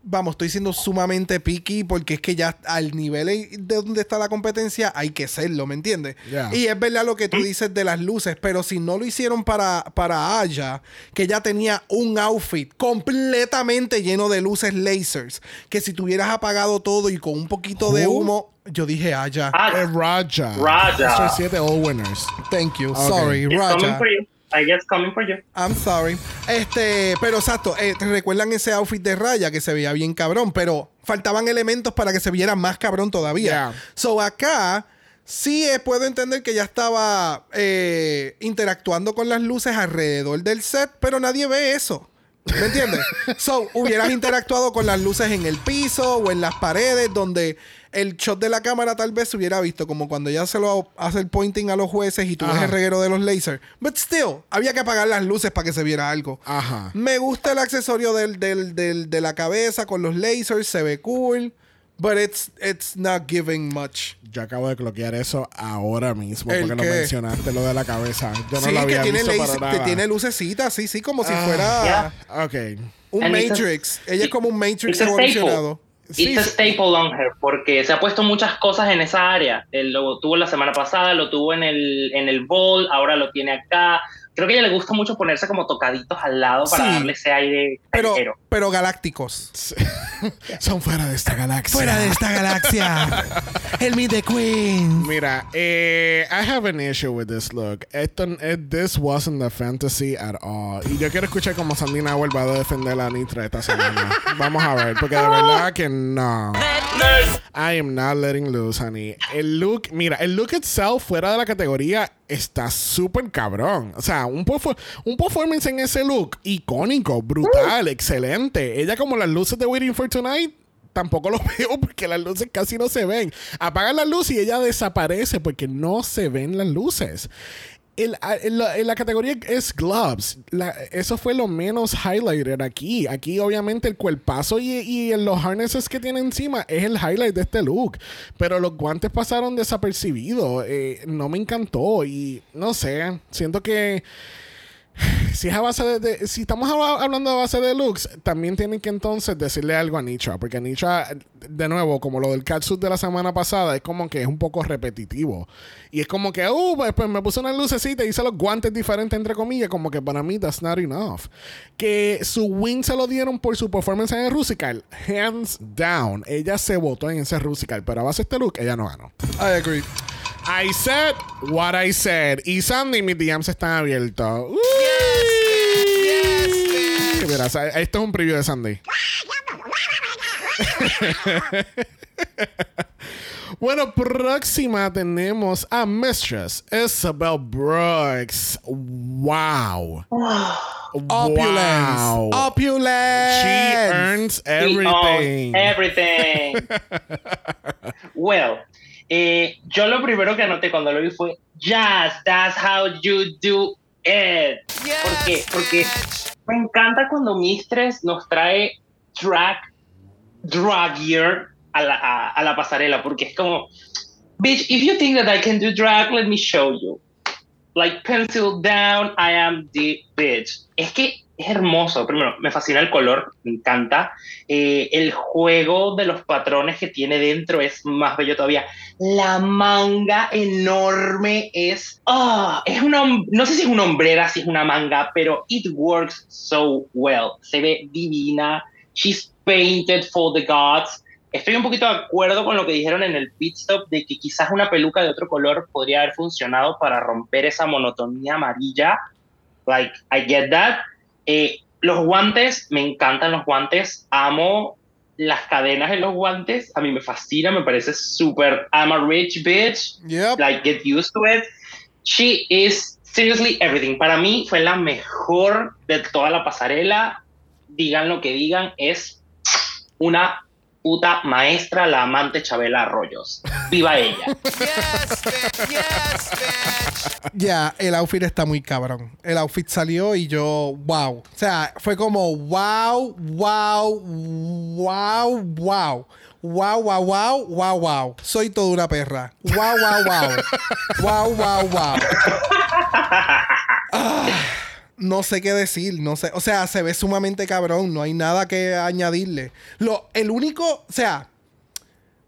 vamos, estoy siendo sumamente picky porque es que ya al nivel de donde está la competencia hay que serlo, ¿me entiendes? Y es verdad lo que tú dices de las luces, pero si no lo hicieron para, para Aya, que ya tenía un outfit completamente lleno de luces lasers, que si tuvieras apagado todo y con un poquito de humo, Yo dije Aya. Ah, Eh, Raja. Raja. Master 7 All Winners. Thank you. Okay. Sorry, it's coming Raja. for you. I guess coming for you. I'm sorry. Este, pero exacto, eh, ¿te recuerdan ese outfit de raya que se veía bien cabrón? Pero faltaban elementos para que se viera más cabrón todavía. Yeah. So acá sí eh, puedo entender que ya estaba eh, interactuando con las luces alrededor del set, pero nadie ve eso. ¿Me entiendes? so, hubieras interactuado con las luces en el piso o en las paredes donde el shot de la cámara tal vez se hubiera visto como cuando ya se lo hace el pointing a los jueces y tú ves Ajá. el reguero de los lasers. But still, había que apagar las luces para que se viera algo. Ajá. Me gusta el accesorio del, del- del- de la cabeza con los lasers, se ve cool. But it's, it's not giving much. Yo acabo de cloquear eso ahora mismo ¿El porque lo qué? mencionaste, lo de la cabeza. Yo no sí, lo que tiene, visto laser- para que nada. tiene lucecitas, sí, sí, como si Ah. fuera Yeah. Ok. un And Matrix. Ella es como un Matrix evolucionado. Sí, It's a staple on her, porque se ha puesto muchas cosas en esa área. Él lo tuvo la semana pasada, lo tuvo en el, en el bowl, ahora lo tiene acá. Creo que a ella le gusta mucho ponerse como tocaditos al lado para Sí. darle ese aire Pero, callejero. pero galácticos. Son fuera de esta galaxia. Fuera de esta galaxia. El Meet the Queen. Mira, eh, I have an issue with this look. Esto, eh, this wasn't the fantasy at all. Y yo quiero escuchar cómo Sandy Nahuel va a defender a Nitra esta semana. Vamos a ver, porque de verdad que no. I am not letting loose, honey. El look, mira, el look itself fuera de la categoría está súper cabrón. O sea, un, un performance en ese look icónico, brutal, excelente. Ella como las luces de Waiting for Tonight. Tampoco lo veo porque las luces casi no se ven. Apagan la luz y ella desaparece porque no se ven las luces. El- en la, categoría es gloves. Eso fue lo menos highlighted aquí. Aquí, obviamente, el cuerpazo y, y los harnesses que tiene encima es el highlight de este look. Pero los guantes pasaron desapercibidos. Eh, no me encantó. Y no sé, siento que. Si es a base de, de- si estamos habla- hablando a base de looks, también tienen que entonces decirle algo a Nitra, porque Nitra, de nuevo, como lo del catsuit de la semana pasada, es como que es un poco repetitivo. Y es como que, uh, pues, pues me puse una lucecita y hice los guantes diferentes, entre comillas, como que para mí that's not enough. Que su win se lo dieron por su performance en el Rusical, hands down. Ella se votó en ese Rusical, pero a base de este look, ella no ganó. I agree. I said what I said. Y Sandy, mis DMs están abiertos. Uy. Mira, sa- esto es un preview de Sandy. bueno, próxima tenemos a Mistress Isabel Brooks. Wow. Opulence. Wow. Opulence. She earns She everything. everything. well, eh, yo lo primero que anoté cuando lo vi fue, yes, that's how you do it. ¿Por qué? Porque me encanta cuando Mistress nos trae drag, drag gear a la, a, a la pasarela, porque es como, bitch, if you think that I can do drag, let me show you. Like pencil down, I am the bitch. Es que es hermoso. Primero, me fascina el color, me encanta. Eh, el juego de los patrones que tiene dentro es más bello todavía. La manga enorme es. ah, es una. No sé si es una hombrera, si es una manga, pero it works so well. Se ve divina. She's painted for the gods. Estoy un poquito de acuerdo con lo que dijeron en el pit stop de que quizás una peluca de otro color podría haber funcionado para romper esa monotonía amarilla. Like, I get that. Eh, los guantes, me encantan los guantes. Amo las cadenas en los guantes. A mí me fascina, me parece súper. I'm a rich bitch. Yep. Like, get used to it. She is seriously everything. Para mí fue la mejor de toda la pasarela. Digan lo que digan, es una puta maestra, la amante Chabela Arroyos. ¡Viva ella! Yes, bitch. Yes, bitch. Ya, el outfit está muy cabrón. El outfit salió y yo, wow. O sea, fue como wow, wow, wow, wow. Wow, wow, wow, wow, wow. Soy toda una perra. Wow, wow, wow. wow, wow, wow. Ah, no sé qué decir, no sé. O sea, se ve sumamente cabrón. No hay nada que añadirle. Lo, el único, o sea,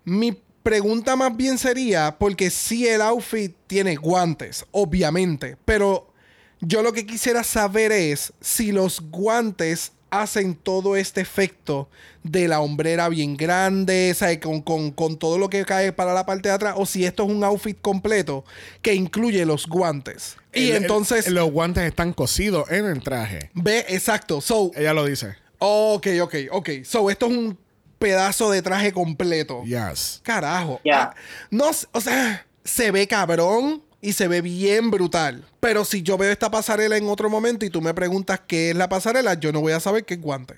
mi pregunta más bien sería, porque sí el outfit tiene guantes, obviamente, pero yo lo que quisiera saber es si los guantes hacen todo este efecto de la hombrera bien grande, ¿sabes? Con, con- con todo lo que cae para la parte de atrás, o si esto es un outfit completo que incluye los guantes. Y El- el- entonces, los guantes están cosidos en el traje. ve, exacto. So, Ella lo dice. ok, ok, ok. So, esto es un pedazo de traje completo. Yes. Carajo. Ya. Ah, no, o sea, se ve cabrón y se ve bien brutal. Pero si yo veo esta pasarela en otro momento y tú me preguntas qué es la pasarela, yo no voy a saber qué es guante.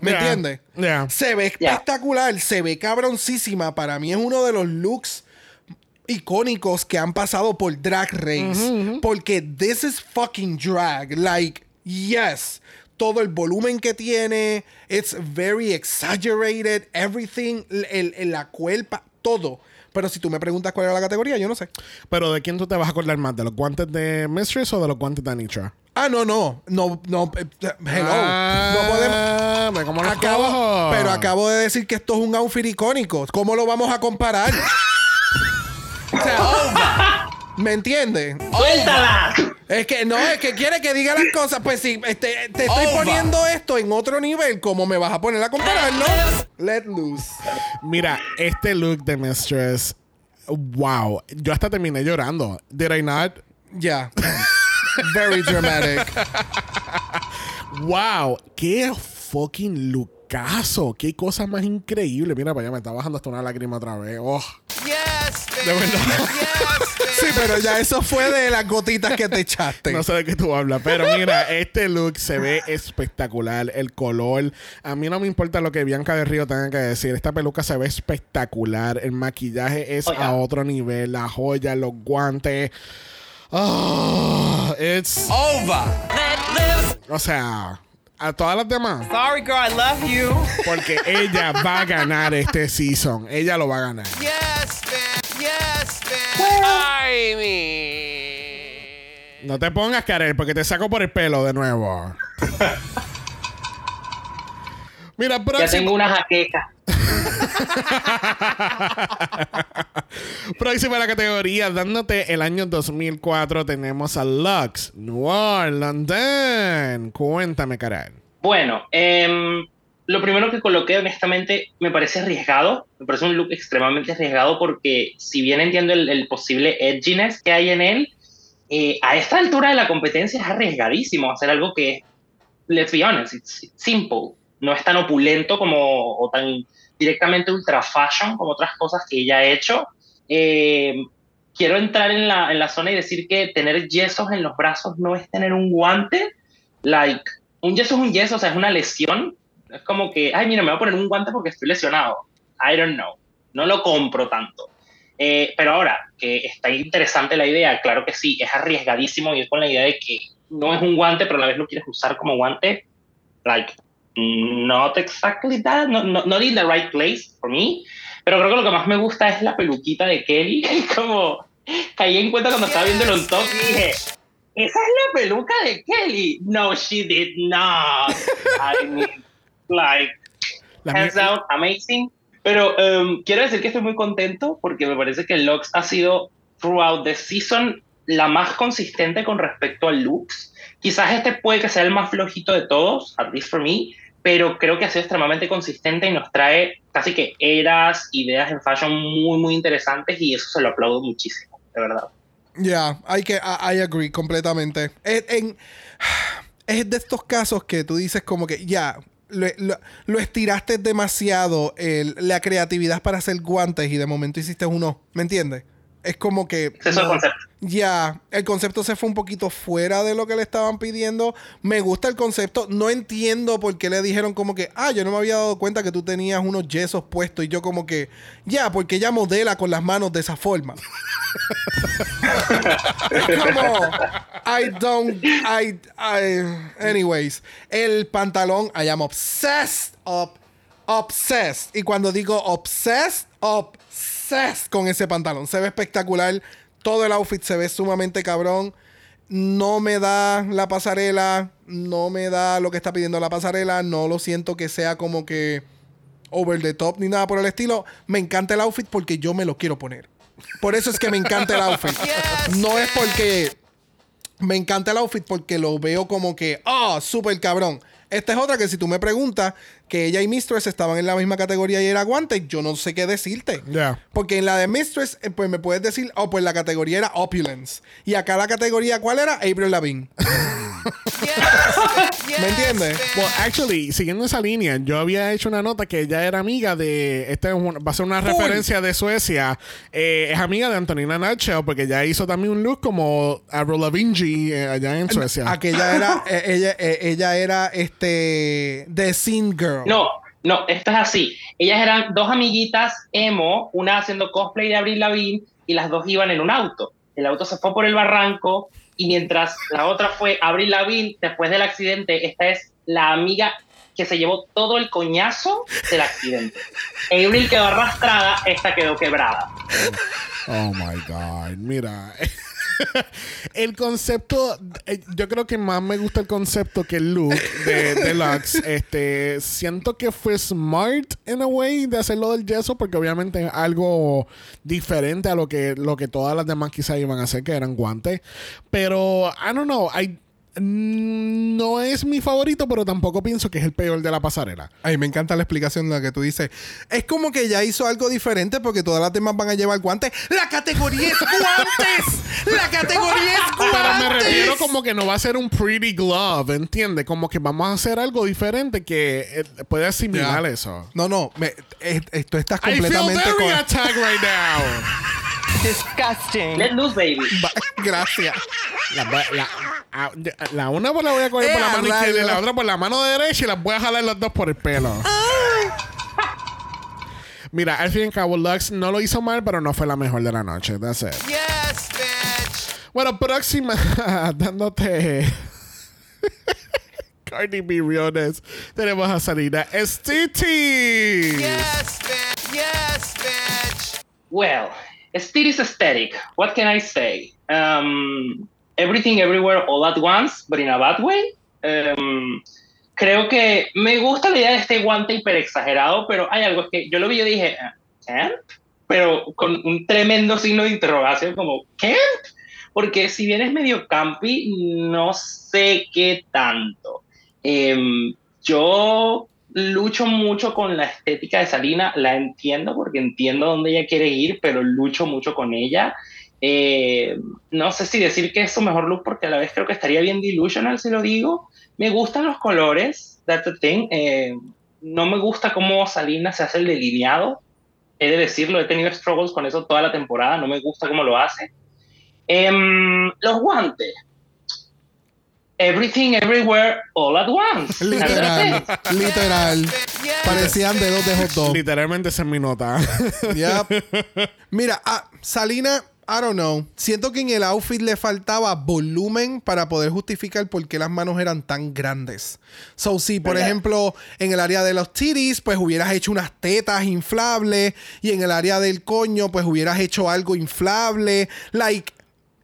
¿Me Ya, entiendes? ya. Se ve espectacular, se ve cabroncísima. Para mí es uno de los looks icónicos que han pasado por Drag Race. Porque this is fucking drag. Like, yes. Todo el volumen que tiene. It's very exaggerated. Everything. El, el- la cuerpa. Todo. Pero si tú me preguntas cuál era la categoría, yo no sé. Pero ¿de quién tú te vas a acordar más? ¿De los guantes de Mistress o de los guantes de Anitra? Ah, no, no. No, no. eh, Hello. Ah, no podemos. los Acabo, cojo. pero acabo de decir que esto es un outfit icónico. ¿Cómo lo vamos a comparar? o sea, ¿me entiendes? ¡Suéltala! Es que no, es que quiere que diga las cosas. Pues si este, te estoy poniendo esto en otro nivel, ¿cómo me vas a poner a compararlo? Let loose. Mira, este look de Mistress. Wow. Yo hasta terminé llorando. Did I not? Ya. Very dramatic. Wow. Qué fucking lookazo. Qué cosa más increíble. Mira para allá, me está bajando hasta una lágrima otra vez. Oh. Yes. De verdad. Yes. Sí, pero ya eso fue de las gotitas que te echaste. No sé de qué tú hablas, pero mira, este look se ve espectacular. El color. A mí no me importa lo que Bianca de Río tenga que decir. Esta peluca se ve espectacular. El maquillaje es Oiga. a otro nivel. La joya, los guantes. Oh, it's. Over. O sea, a todas las demás. Sorry, girl. I love you. Porque ella va a ganar este season. Ella lo va a ganar. Yes, bitch. I mean. No te pongas, Karel, porque te saco por el pelo de nuevo. Mira, Ya próximo. tengo una jaqueca. Próxima a la categoría, dándote el año 2004, tenemos a Lux, Noir, London. Cuéntame, Karel. Bueno, em, lo primero que coloqué, honestamente, me parece arriesgado. Me parece un look extremadamente arriesgado porque, si bien entiendo el, el posible edginess que hay en él, eh, a esta altura de la competencia es arriesgadísimo hacer algo que, let's be honest, it's, simple. No es tan opulento como, o tan directamente ultra fashion como otras cosas que ella ha hecho. Eh, quiero entrar en la, en la zona y decir que tener yesos en los brazos no es tener un guante. Like, un yeso es un yeso, o sea, es una lesión. Es como que, ay, mira, me voy a poner un guante porque estoy lesionado. I don't know. No lo compro tanto. Eh, pero ahora, que está interesante la idea, claro que sí, es arriesgadísimo ir con la idea de que no es un guante, pero a la vez lo quieres usar como guante. Like, not exactly that, no, no, not in the right place for me. Pero creo que lo que más me gusta es la peluquita de Kelly. como caí en cuenta cuando estaba viendo el top y dije, esa es la peluca de Kelly. No, she did not. I mean, like, La hands mi- down, amazing. Pero um, quiero decir que estoy muy contento porque me parece que Lux ha sido, throughout the season, la más consistente con respecto al looks. Quizás este puede que sea el más flojito de todos, at least for me, pero creo que ha sido extremadamente consistente y nos trae casi que eras, ideas en fashion muy, muy interesantes y eso se lo aplaudo muchísimo, de verdad. Ya, hay que, I, agree completamente. Es, en- es de estos casos que tú dices como que ya, lo, lo- estiraste demasiado el- la creatividad para hacer guantes y de momento hiciste uno, ¿me entiendes? Es como que... Es el concepto. Ya, el concepto se fue un poquito fuera de lo que le estaban pidiendo. Me gusta el concepto. No entiendo por qué le dijeron como que, ah, yo no me había dado cuenta que tú tenías unos yesos puestos. Y yo como que, ya, porque ella modela con las manos de esa forma. como, I don't, I, I, anyways. El pantalón, I am obsessed, up, obsessed. Y cuando digo obsessed, obsessed con ese pantalón. Se ve espectacular. Todo el outfit se ve sumamente cabrón. No me da la pasarela. No me da lo que está pidiendo la pasarela. No lo siento que sea como que over the top ni nada por el estilo. Me encanta el outfit porque yo me lo quiero poner. Por eso es que me encanta el outfit. No es porque me encanta el outfit porque lo veo como que, ah, súper cabrón. Esta es otra que si tú me preguntas que ella y Mistress estaban en la misma categoría y era guante, yo no sé qué decirte. Porque en la de Mistress, eh, pues me puedes decir, oh, pues la categoría era Opulence. Y acá la categoría, ¿cuál era? Avril Lavigne. ¿Me entiendes? Well, actually, siguiendo esa línea, yo había hecho una nota que ella era amiga de. Esta es va a ser una Full. referencia de Suecia. Eh, es amiga de Antonina Nutshell porque ella hizo también un look como Avril Lavigne eh, allá en Suecia. Aquella era, eh, ella, eh, ella era este The Scene Girl. No, no, esto es así. Ellas eran dos amiguitas emo, una haciendo cosplay de Avril Lavigne y las dos iban en un auto. El auto se fue por el barranco y mientras la otra fue Avril Lavigne, después del accidente, esta es la amiga que se llevó todo el coñazo del accidente. Avril quedó arrastrada, esta quedó quebrada. Oh my God. Mira. el concepto, eh, yo creo que más me gusta el concepto que el look de Deluxe. este, siento que fue smart in a way de hacerlo del yeso, porque obviamente es algo diferente a lo que, lo que todas las demás quizás iban a hacer, que eran guantes. Pero, I don't know, I- no es mi favorito, pero tampoco pienso que es el peor de la pasarela. Ay, me encanta la explicación de la que tú dices. Es como que ella hizo algo diferente porque todas las demás van a llevar guantes. ¡La categoría es guantes! ¡La categoría es Pero me guantes! refiero como que no va a ser un pretty glove, ¿entiendes? Como que vamos a hacer algo diferente que eh, puede asimilar Ya. eso. No, no, me, tú estás I feel completamente very con- attacked right now. Disgusting. Let loose, baby. Va- Gracias. La, la- a- la una pues la voy a coger por Eh, la mano a izquierda y la otra por la mano derecha y las voy a jalar las dos por el pelo. Mira, al fin y al cabo, Lux no lo hizo mal, pero no fue la mejor de la noche. That's it. Yes, bitch. Bueno, próxima, dándote Cardi B Riones, tenemos a Salina Stiti. Yes, bitch. Yes, bitch. Well, Steed is aesthetic. What can I say? Um, everything, everywhere, all at once, but in a bad way. Um, creo que me gusta la idea de este guante hiper exagerado, pero hay algo que yo lo vi y dije, ¿Camp? Pero con un tremendo signo de interrogación, como, ¿Camp? Porque si bien es medio campi, no sé qué tanto. Em, yo lucho mucho con la estética de Salina, la entiendo porque entiendo dónde ella quiere ir, pero lucho mucho con ella. Eh, no sé si decir que es su mejor look porque a la vez creo que estaría bien delusional si lo digo. Me gustan los colores, the thing. Eh, no me gusta cómo Salina se hace el delineado. He de decirlo, he tenido struggles con eso toda la temporada, no me gusta cómo lo hace. Em, los guantes. Everything, everywhere, all at once. Literal, literal. Parecían dedos de hot dog. Literalmente esa es mi nota. Yep. Mira, ah, Salina, I don't know. Siento que en el outfit le faltaba volumen para poder justificar por qué las manos eran tan grandes. So, si, por ¿Verdad? ejemplo, en el área de los titties, pues hubieras hecho unas tetas inflables. Y en el área del coño, pues hubieras hecho algo inflable. Like,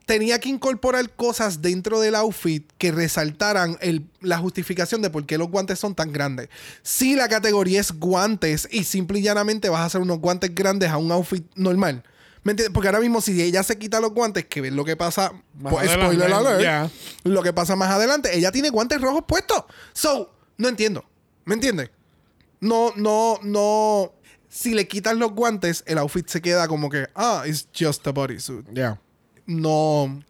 tenía que incorporar cosas dentro del outfit que resaltaran el- la justificación de por qué los guantes son tan grandes. Si la categoría es guantes y simple y llanamente vas a hacer unos guantes grandes a un outfit normal. ¿Me entiendes? Porque ahora mismo si ella se quita los guantes, que ves lo que pasa, pues, spoiler alert, ya. lo que pasa más adelante, ella tiene guantes rojos puestos. So, no entiendo. ¿Me entiendes? No, no, no. Si le quitas los guantes, el outfit se queda como que, ah, it's just a bodysuit. Ya. No.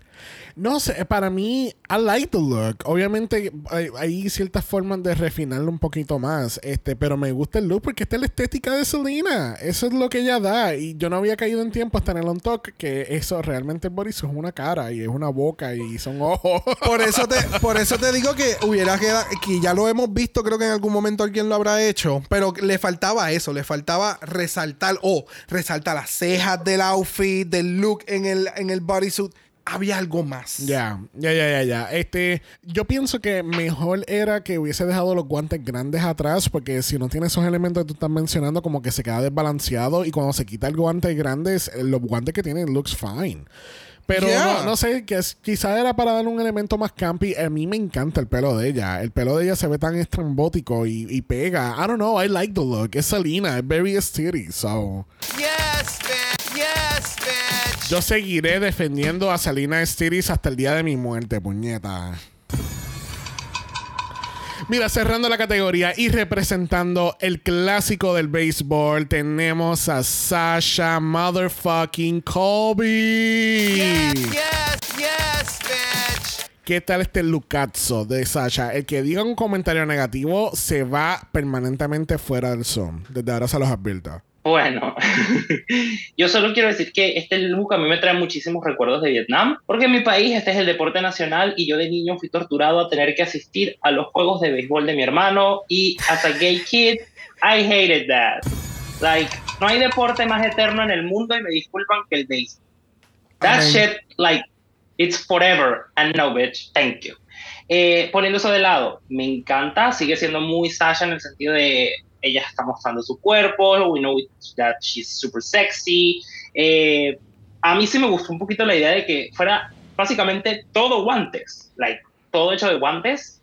No sé, para mí, I like the look. Obviamente hay, ciertas formas de refinarlo un poquito más, este, pero me gusta el look porque esta es la estética de Selena. Eso es lo que ella da. Y yo no había caído en tiempo hasta en el on talk que eso realmente el bodysuit es una cara y es una boca y son ojos. Por eso te, por eso te digo que hubiera quedado, que ya lo hemos visto, creo que en algún momento alguien lo habrá hecho, pero le faltaba eso, le faltaba resaltar, o resaltar las cejas del outfit, del look en el, en el bodysuit. Había algo más. Ya, ya, ya, ya, ya. Este, yo pienso que mejor era que hubiese dejado los guantes grandes atrás, porque si no tiene esos elementos que tú estás mencionando, como que se queda desbalanceado y cuando se quita el guante grandes, eh, los guantes que tiene looks fine. Pero Yeah. no, no sé, que es- quizá era para darle un elemento más campy. A mí me encanta el pelo de ella. El pelo de ella se ve tan estrambótico y, y pega. I don't know, I like the look. Es Selena, es very aesthetic, so... Yes, bitch. Yes, bitch. Yo seguiré defendiendo a Salina Stiris hasta el día de mi muerte, puñeta. Mira, cerrando la categoría y representando el clásico del béisbol, tenemos a Sasha Motherfucking Colby. Yes, yes, yes, bitch. ¿Qué tal este Lucazzo de Sasha? El que diga un comentario negativo se va permanentemente fuera del Zoom. Desde ahora se los advierto. Bueno, yo solo quiero decir que este look a mí me trae muchísimos recuerdos de Vietnam, porque en mi país este es el deporte nacional y yo de niño fui torturado a tener que asistir a los juegos de béisbol de mi hermano y as a gay kid, I hated that. Like, no hay deporte más eterno en el mundo y me disculpan que el béisbol. That shit, like, it's forever and no, bitch, thank you. Eh, poniendo eso de lado, me encanta, sigue siendo muy Sasha en el sentido de ella está mostrando su cuerpo, we know that she's super sexy. Eh, a mí sí me gustó un poquito la idea de que fuera básicamente todo guantes, like, todo hecho de guantes,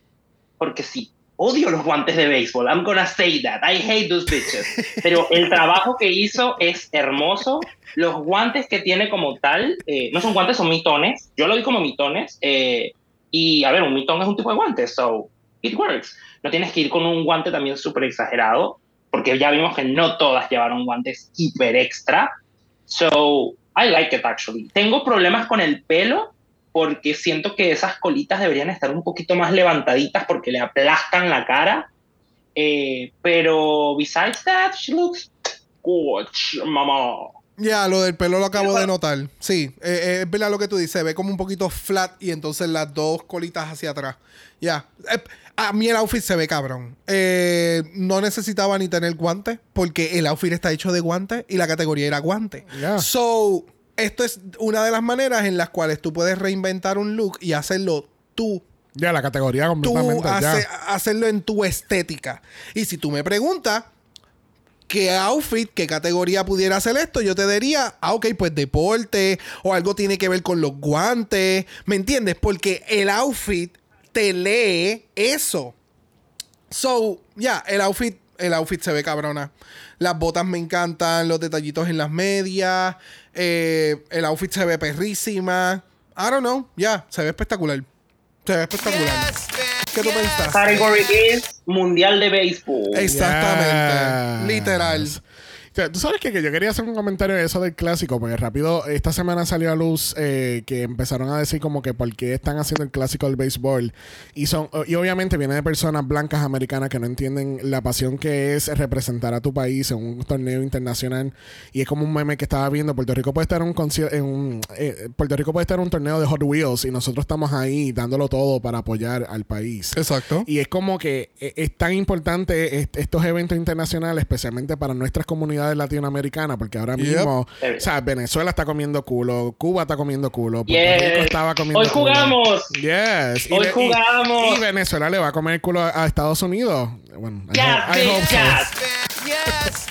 porque sí, odio los guantes de béisbol, I'm gonna say that, I hate those bitches, pero el trabajo que hizo es hermoso, los guantes que tiene como tal, eh, no son guantes, son mitones, yo lo vi como mitones, eh, y a ver, un mitón es un tipo de guante, so it works. No tienes que ir con un guante también súper exagerado, porque ya vimos que no todas llevaron guantes hiper extra. So, I like it actually. Tengo problemas con el pelo, porque siento que esas colitas deberían estar un poquito más levantaditas porque le aplastan la cara. Eh, pero besides that, she looks good, mamá. Ya, lo del pelo lo acabo de notar. Sí, eh, eh, es verdad lo que tú dices. Se ve como un poquito flat y entonces las dos colitas hacia atrás. Ya. Eh, a mí el outfit se ve cabrón. Eh, no necesitaba ni tener guantes porque el outfit está hecho de guantes y la categoría era guante. So, esto es una de las maneras en las cuales tú puedes reinventar un look y hacerlo tú Ya, la categoría tú completamente. ya. hace- hacerlo en tu estética. Y si tú me preguntas qué outfit, qué categoría pudiera hacer esto, yo te diría, ah, ok, pues deporte o algo tiene que ver con los guantes, ¿me entiendes? Porque el outfit te lee eso. So, ya, el outfit, el outfit se ve cabrona. Las botas me encantan, los detallitos en las medias, eh, el outfit se ve perrísima. I don't know, ya, se ve espectacular. Se ve espectacular. Yes. ¿Qué tú pensaste? Category is Mundial de Béisbol. Exactamente. Yes. Literal. Sea, Tú sabes que, que yo quería hacer un comentario de eso del clásico, porque rápido, esta semana salió a luz eh, que empezaron a decir como que por qué están haciendo el clásico del béisbol. Y son y obviamente viene de personas blancas americanas que no entienden la pasión que es representar a tu país en un torneo internacional. Y es como un meme que estaba viendo. Puerto Rico puede estar un en un, eh, Puerto Rico puede estar en un torneo de Hot Wheels y nosotros estamos ahí dándolo todo para apoyar al país. Exacto. Y es como que eh, es tan importante est- estos eventos internacionales, especialmente para nuestras comunidades latinoamericanas, porque ahora Yep. mismo, o sea, Venezuela está comiendo culo, Cuba está comiendo culo, Puerto Yes. Rico estaba comiendo Hoy culo. jugamos. Yes. Hoy jugamos. Y, Venezuela le va a comer el culo a, a Estados Unidos. Bueno, I Yeah, hope- I hope bitch, so. yes.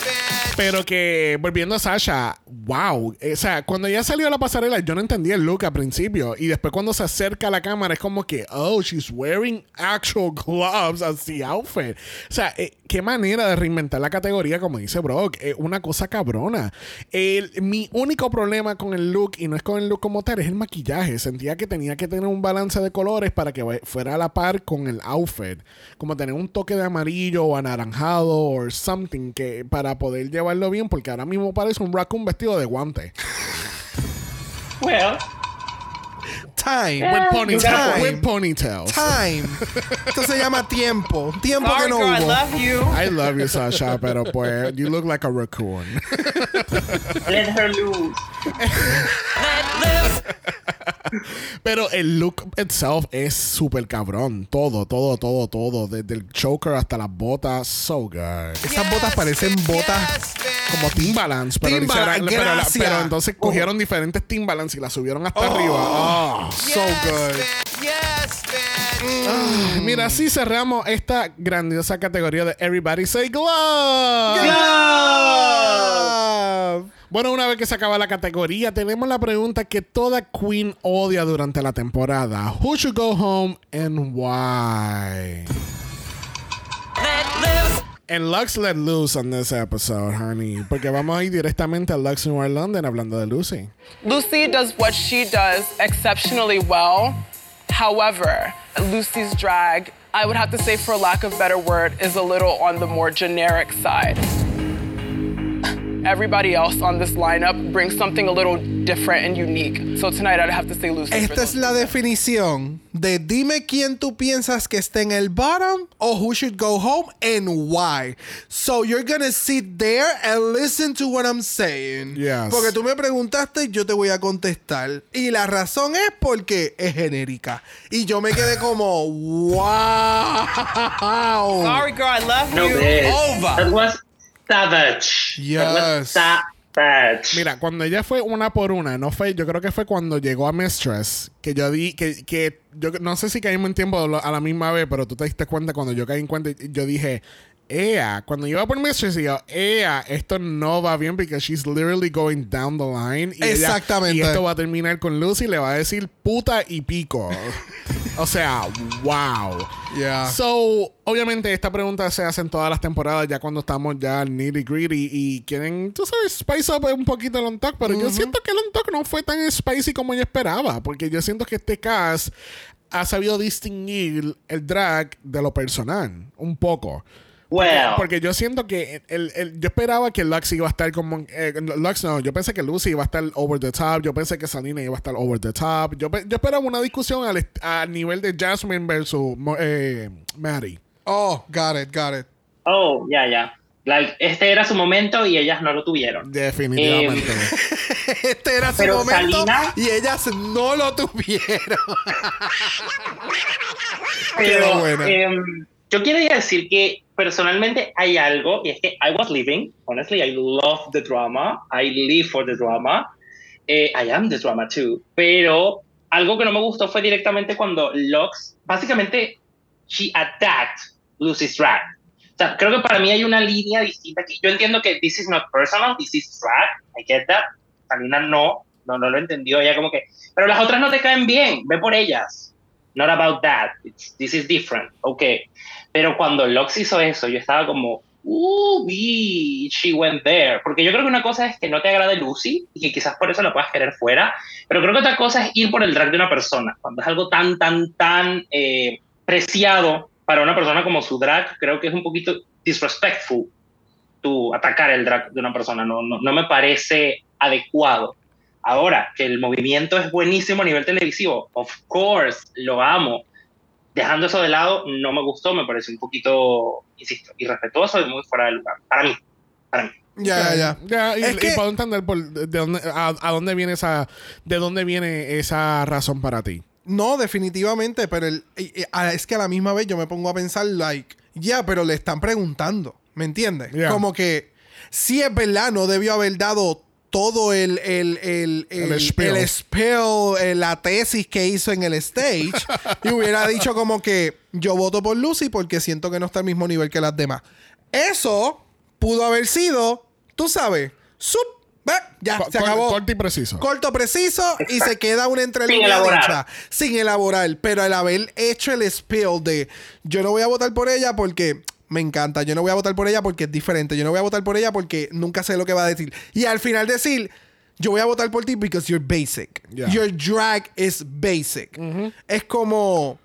Pero que, volviendo a Sasha, wow. O sea, cuando ella salió a la pasarela, yo no entendía el look al principio. Y después cuando se acerca a la cámara, es como que, oh, she's wearing actual gloves as the outfit. O sea, eh, qué manera de reinventar la categoría, como dice Brock. Eh, una cosa cabrona. El- mi único problema con el look, y no es con el look como tal, es el maquillaje. Sentía que tenía que tener un balance de colores para que fuera a la par con el outfit. Como tener un toque de amarillo o anaranjado o something que para poder llevarlo bien, porque ahora mismo parece un raccoon vestido de guante. Well, Time. With, ponytail, Time. with ponytails. Time. Esto se llama tiempo. Tiempo que Sorry, no girl, I love you. I love you, Sasha, pero pues, you look like a raccoon. let her loose. Pero el look itself es súper cabrón. Todo, todo, todo, todo. Desde el choker hasta las botas. So good. Esas botas parecen botas. Yes. Como Timbalance. Pero, Timbaland, pero, entonces cogieron diferentes Timbalance y las subieron hasta arriba. Oh, so good. Yes, bitch. Mira, así cerramos esta grandiosa categoría de Everybody Say Glove. Ah, Bueno, una vez que se acaba la categoría, tenemos la pregunta que toda queen odia durante la temporada. Who should go home and why? And Lux let loose on this episode, honey. Porque vamos a ir directamente a Lux Noir London hablando de Lucy. Lucy does what she does exceptionally well. However, Lucy's drag I would have to say, for lack of better word, is a little on the more generic side. Everybody else on this lineup brings something a little different and unique. So tonight I'd have to say Lucy. for Esta es la definición de dime quién tú piensas que esté en el bottom o who should go home and why. So you're gonna sit there and listen to what I'm saying. Yes. Porque tú me preguntaste, yo te voy a contestar. Y la razón es porque es genérica. Y yo me quedé como, wow. Sorry, girl, I love No, you. bitch. Savage. Was savage. Mira, cuando ella fue una por una, no fue, yo creo que fue cuando llegó a Mistress, que yo di, que, que yo no sé si caímos en tiempo a la misma vez, pero tú te diste cuenta cuando yo caí en cuenta, yo dije, Ea, cuando iba por Mistress, yo, Ea, esto no va bien porque she's literally going down the line. Y ella- Exactamente. y esto va a terminar con Lucy y le va a decir puta y pico. o sea, wow. Yeah. So, obviamente esta pregunta se hace en todas las temporadas ya cuando estamos ya nitty gritty y quieren, tú sabes, spice up un poquito el on talk, pero yo siento que el on talk no fue tan spicy como yo esperaba, porque yo siento que este cast ha sabido distinguir el drag de lo personal, un poco. Well. Porque yo siento que el, el- yo esperaba que Lux iba a estar como. eh, Lux no, yo pensé que Lucy iba a estar over the top. Yo pensé que Salina iba a estar over the top. Yo, yo esperaba una discusión al, est- a nivel de Jasmine versus eh, Maddie. Oh, got it, got it. Oh, ya, ya. Like, este era su momento y ellas no lo tuvieron. Definitivamente. Este era su Pero momento Salina- y ellas no lo tuvieron. Pero Qué buena. em, yo quiero decir que personalmente hay algo, y es que I was living, honestly, I love the drama, I live for the drama, eh, I am the drama too, pero algo que no me gustó fue directamente cuando Lux, básicamente, she attacked Lucy's drag. O sea, creo que para mí hay una línea distinta aquí. Yo entiendo que this is not personal, this is drag, I get that. Salina no, no, no lo entendió, ella como que, pero las otras no te caen bien, ve por ellas. Not about that, It's- this is different, ok. Pero cuando Lux hizo eso, yo estaba como, uh, she went there. Porque yo creo que una cosa es que no te agrade Lucy y que quizás por eso la puedas querer fuera, pero creo que otra cosa es ir por el drag de una persona. Cuando es algo tan, tan, tan eh, preciado para una persona como su drag, creo que es un poquito disrespectful tu atacar el drag de una persona. No, no, no me parece adecuado. Ahora, que el movimiento es buenísimo a nivel televisivo, of course, lo amo. Dejando eso de lado, no me gustó, me parece un poquito, insisto, irrespetuoso y muy fuera de lugar. Para mí, para mí. Ya, ya, ya. Ya, y, y que- puedo entender por, de dónde, a, a dónde viene esa, de dónde viene esa razón para ti. No, definitivamente, pero el- es que a la misma vez yo me pongo a pensar, like, ya, pero le están preguntando, ¿me entiendes? Yeah. Como que, si es verdad, no debió haber dado todo el, el, el, El el, spiel. el spiel, eh, la tesis que hizo en el stage, y hubiera dicho como que yo voto por Lucy porque siento que no está al mismo nivel que las demás. Eso pudo haber sido, tú sabes, sup, ve, ya, se acabó. Corto y preciso. Corto, preciso y se queda una entrelínea Sin dicha, sin elaborar. Pero al haber hecho el spill de yo no voy a votar por ella porque me encanta, yo no voy a votar por ella porque es diferente, yo no voy a votar por ella porque nunca sé lo que va a decir. Y al final decir, yo voy a votar por ti because you're basic. Yeah. Your drag is basic. Es como,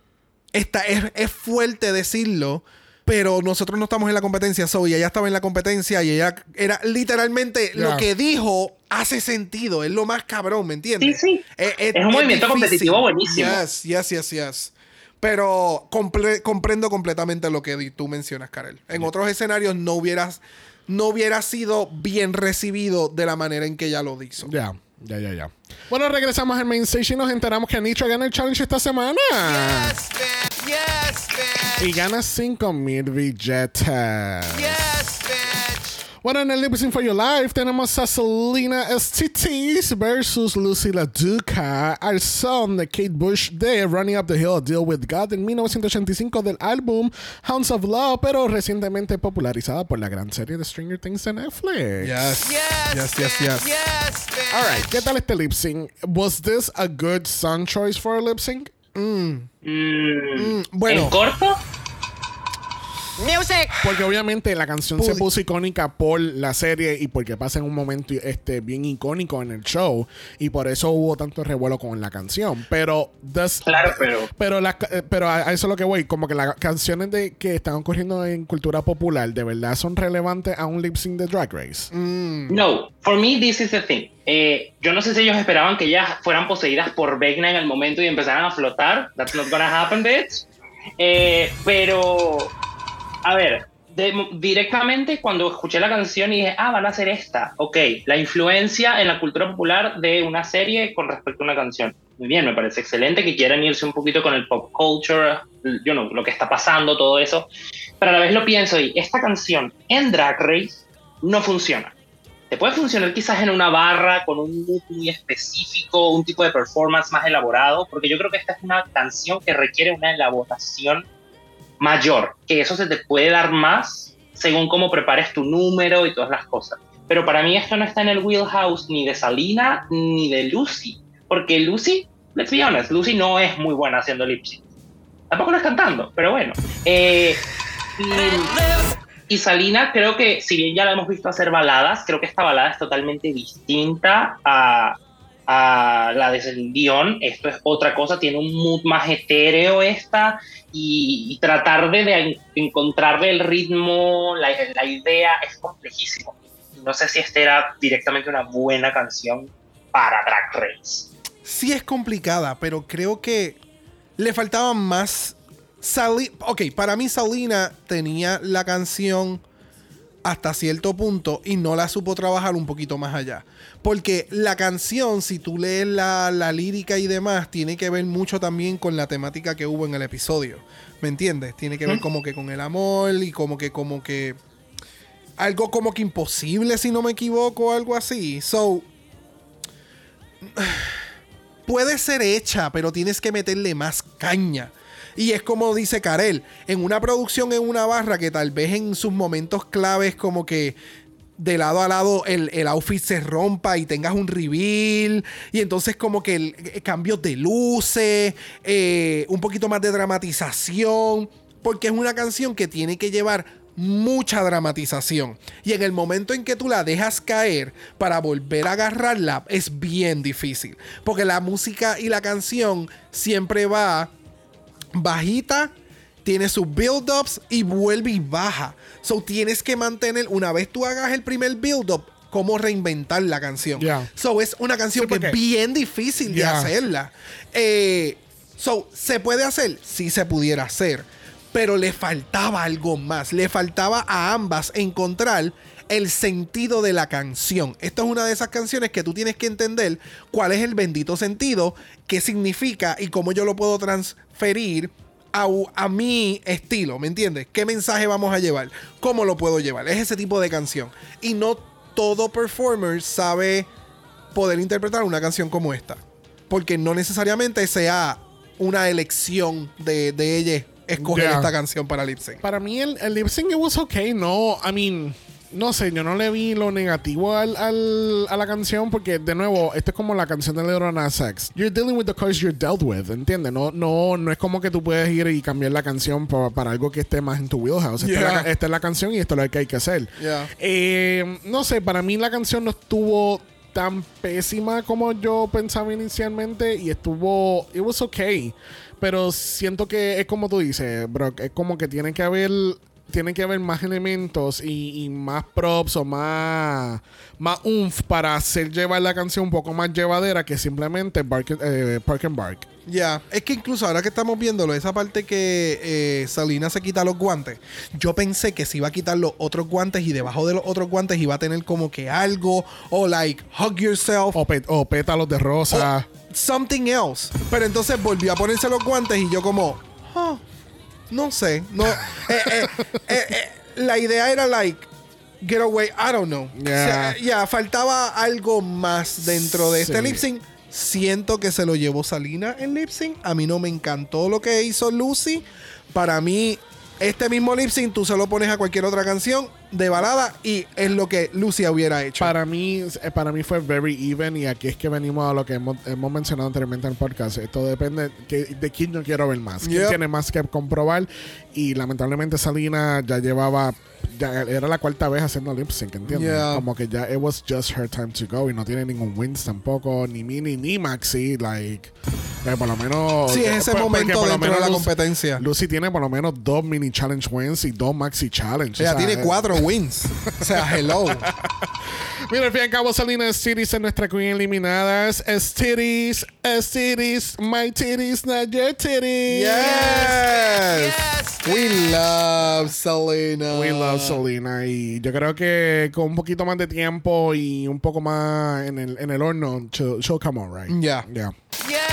está, es, es fuerte decirlo. Pero nosotros no estamos en la competencia, so, y ella estaba en la competencia y ella era literalmente Yeah. lo que dijo hace sentido. Es lo más cabrón, ¿me entiendes? Sí, sí. Es, Es un movimiento competitivo buenísimo. Yes, yes, yes, yes. Pero comple- comprendo completamente lo que tú mencionas, Karel. En otros escenarios no hubieras no hubiera sido bien recibido de la manera en que ella lo hizo. Ya, ya, ya, ya. Bueno, regresamos al main stage y nos enteramos que Nitro gana el challenge esta semana. Yes, man. Yes, man. Y gana 5000 billetes. Yes. Bueno, en el Lip Sync for Your Life tenemos a Selena STTs versus Lucy La Duca al son de Kate Bush de Running Up the Hill, Deal with God en 1985 del álbum Hounds of Love, pero recientemente popularizada por la gran serie de Stranger Things de Netflix. Yes. Yes, Yes, yes, yes. Yes, bitch. Alright, ¿qué tal este lip sync? Was this a good song choice for a lip sync? Mm, bueno. ¿En corto? Music. Porque obviamente la canción se puso icónica por la serie y porque pasa en un momento este, bien icónico en el show. Y por eso hubo tanto revuelo con la canción. Pero. does- Claro, pero- Pero, eh, pero a a eso es lo que voy. Como que las canciones de, que están ocurriendo en cultura popular, ¿de verdad son relevantes a un lip sync de Drag Race? No, for me this is the thing. Eh, yo no sé si ellos esperaban que ellas fueran poseídas por Vecna en el momento y empezaran a flotar. That's not gonna happen, bitch. Eh, pero, a ver, directamente cuando escuché la canción y dije, ah, van a hacer esta. Ok, la influencia en la cultura popular de una serie con respecto a una canción. Muy bien, me parece excelente que quieran irse un poquito con el pop culture, you know, lo que está pasando, todo eso. Pero a la vez lo pienso y esta canción en Drag Race no funciona. Te puede funcionar quizás en una barra con un mood muy específico, un tipo de performance más elaborado, porque yo creo que esta es una canción que requiere una elaboración mayor, que eso se te puede dar más según cómo prepares tu número y todas las cosas. Pero para mí esto no está en el wheelhouse ni de Salina ni de Lucy, porque Lucy, let's be honest, Lucy no es muy buena haciendo lip sync. Tampoco lo es cantando, pero bueno. Eh, y, y Salina creo que, si bien ya la hemos visto hacer baladas, creo que esta balada es totalmente distinta a, a la de. Esto es otra cosa, tiene un mood más etéreo esta y, tratar de, de encontrarle el ritmo, la, idea es complejísimo. No sé si esta era directamente una buena canción para Drag Race. Sí es complicada, pero creo que le faltaban más... Sali ok, para mí Salina tenía la canción hasta cierto punto y no la supo trabajar un poquito más allá. Porque la canción, si tú lees la, la lírica y demás, tiene que ver mucho también con la temática que hubo en el episodio. ¿Me entiendes? Tiene que ver Mm. como que con el amor y como que, como que... Algo como que imposible, si no me equivoco, algo así. So, puede ser hecha, pero tienes que meterle más caña. Y es como dice Karel, en una producción en una barra que tal vez en sus momentos claves como que de lado a lado el, el outfit se rompa y tengas un reveal y entonces como que el, eh, cambios de luces, eh, un poquito más de dramatización, porque es una canción que tiene que llevar mucha dramatización. Y en el momento en que tú la dejas caer para volver a agarrarla, es bien difícil. Porque la música y la canción siempre va bajita, tiene sus build-ups y vuelve y baja. So tienes que mantener, una vez tú hagas el primer build-up, cómo reinventar la canción. So es una canción Sí, que porque- es bien difícil de hacerla. Eh, so, ¿se puede hacer? Sí se pudiera hacer. Pero le faltaba algo más. Le faltaba a ambas encontrar el sentido de la canción. Esta es una de esas canciones que tú tienes que entender cuál es el bendito sentido, qué significa y cómo yo lo puedo transferir a, a mi estilo, ¿me entiendes? ¿Qué mensaje vamos a llevar? ¿Cómo lo puedo llevar? Es ese tipo de canción. Y no todo performer sabe poder interpretar una canción como esta. Porque no necesariamente sea una elección de, de ella escoger esta canción para lip sync. Para mí el, el lip sync it was okay, no, I mean, no sé, yo no le vi lo negativo al, al- a la canción porque de nuevo, esto es como la canción de Lil Nas X. You're dealing with the cards you're dealt with, ¿entiendes? No, no, no es como que tú puedes ir y cambiar la canción pa- para algo que esté más en tu wheelhouse. Esta, es la, Yeah. ca- esta es la canción y esto es lo que hay que hacer. Yeah. Eh, no sé, para mí la canción no estuvo tan pésima como yo pensaba inicialmente y estuvo, it was okay, pero siento que es como tú dices, Brock, es como que tiene que haber tiene que haber más elementos y, y más props o más más oomph para hacer llevar la canción un poco más llevadera que simplemente bark, eh, park and bark. Ya, es que incluso ahora que estamos viéndolo, esa parte que eh, Salina se quita los guantes, yo pensé que se iba a quitar los otros guantes y debajo de los otros guantes iba a tener como que algo, o like, hug yourself. O, pe- o pétalos de rosa. something else. Pero entonces volvió a ponerse los guantes y yo como, "Ah, no sé, no. eh, eh, eh, la idea era like, get away, I don't know. O sea, Yeah. Ya, faltaba algo más dentro de este lip sync. Siento que se lo llevó Salina en lip sync. A mí no me encantó lo que hizo Lucy. Para mí, Este mismo lip sync tú se lo pones a cualquier otra canción de balada y es lo que Lucia hubiera hecho. Para mí, eh, para mí fue very even y aquí es que venimos a lo que hemos, hemos mencionado anteriormente en el podcast. Esto depende que- de quién yo quiero ver más. Quién Yep. tiene más que comprobar. Y lamentablemente Salina ya llevaba, ya era la cuarta vez haciendo lip sync, ¿entiendes? Yeah. Como que ya it was just her time to go y no tiene ningún wins tampoco, ni Mini ni Maxi, like, eh, por lo menos. Sí, es ese momento por lo dentro de la Lucy- competencia. Lucy tiene por lo menos dos mini challenge wins y dos maxi challenge. Ella o sea, tiene eh, cuatro wins. o sea, hello. Mira, al fin y al cabo, Salina Titties es nuestra queen eliminadas. Es titties, es titties, my titties, not your titties. Yes. We love Selena. We love Selena. Y yo creo que con un poquito más de tiempo y un poco más en el, en el horno, she'll, she'll come on, right? Yeah. Yeah. Yes. Yes, man.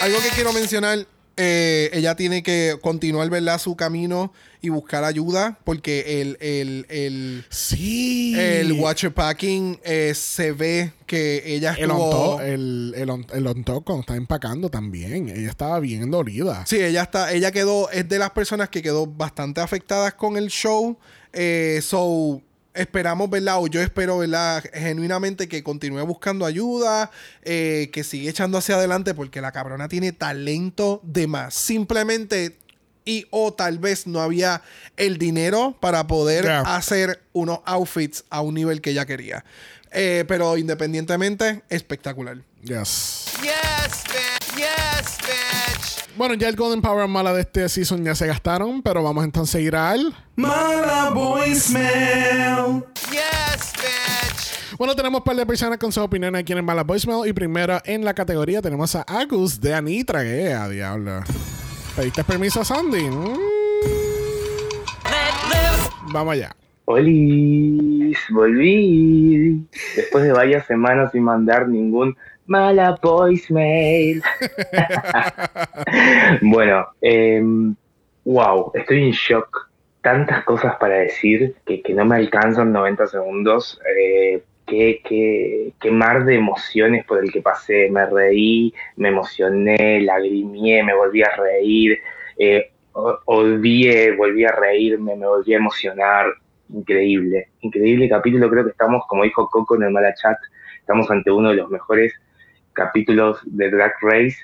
Algo que quiero mencionar, eh, ella tiene que continuar, ¿verdad? Su camino y buscar ayuda porque el, el, el, Sí. el Watcher Packing eh, se ve que ella El estuvo... on top, el, el, on, el on top cuando está empacando también. Ella estaba bien dolida. Sí, ella está, ella quedó, es de las personas que quedó bastante afectadas con el show. Eh, so, esperamos, ¿verdad? O yo espero, ¿verdad? Genuinamente que continúe buscando ayuda, eh, que siga echando hacia adelante, porque la cabrona tiene talento de más. Simplemente, y o tal vez no había el dinero para poder Yeah. hacer unos outfits a un nivel que ella quería. Eh, pero independientemente, espectacular. Yes. Yes, man. Yes, bitch. Bueno, ya el Golden Power mala de este season ya se gastaron, pero vamos entonces a ir al. Mala voicemail. Yes, bitch. Bueno, tenemos un par de personas con su opinión aquí en el Mala Voicemail. Y primero en la categoría tenemos a Agus de Anitra. Que a diablo. ¿Pediste permiso a Sandy? Mm. Vamos allá. Olis, volví. Después de varias semanas sin mandar ningún mala voicemail. bueno, em, wow, estoy en shock. Tantas cosas para decir que, que no me alcanzan 90 segundos. Eh, qué, qué- mar de emociones por el que pasé. Me reí, me emocioné, lagrimié, me volví a reír. eh, odié, volví a reírme, me volví a emocionar. Increíble, increíble capítulo. Creo que estamos, como dijo Coco en el Mala Chat, estamos ante uno de los mejores capítulos de Drag Race,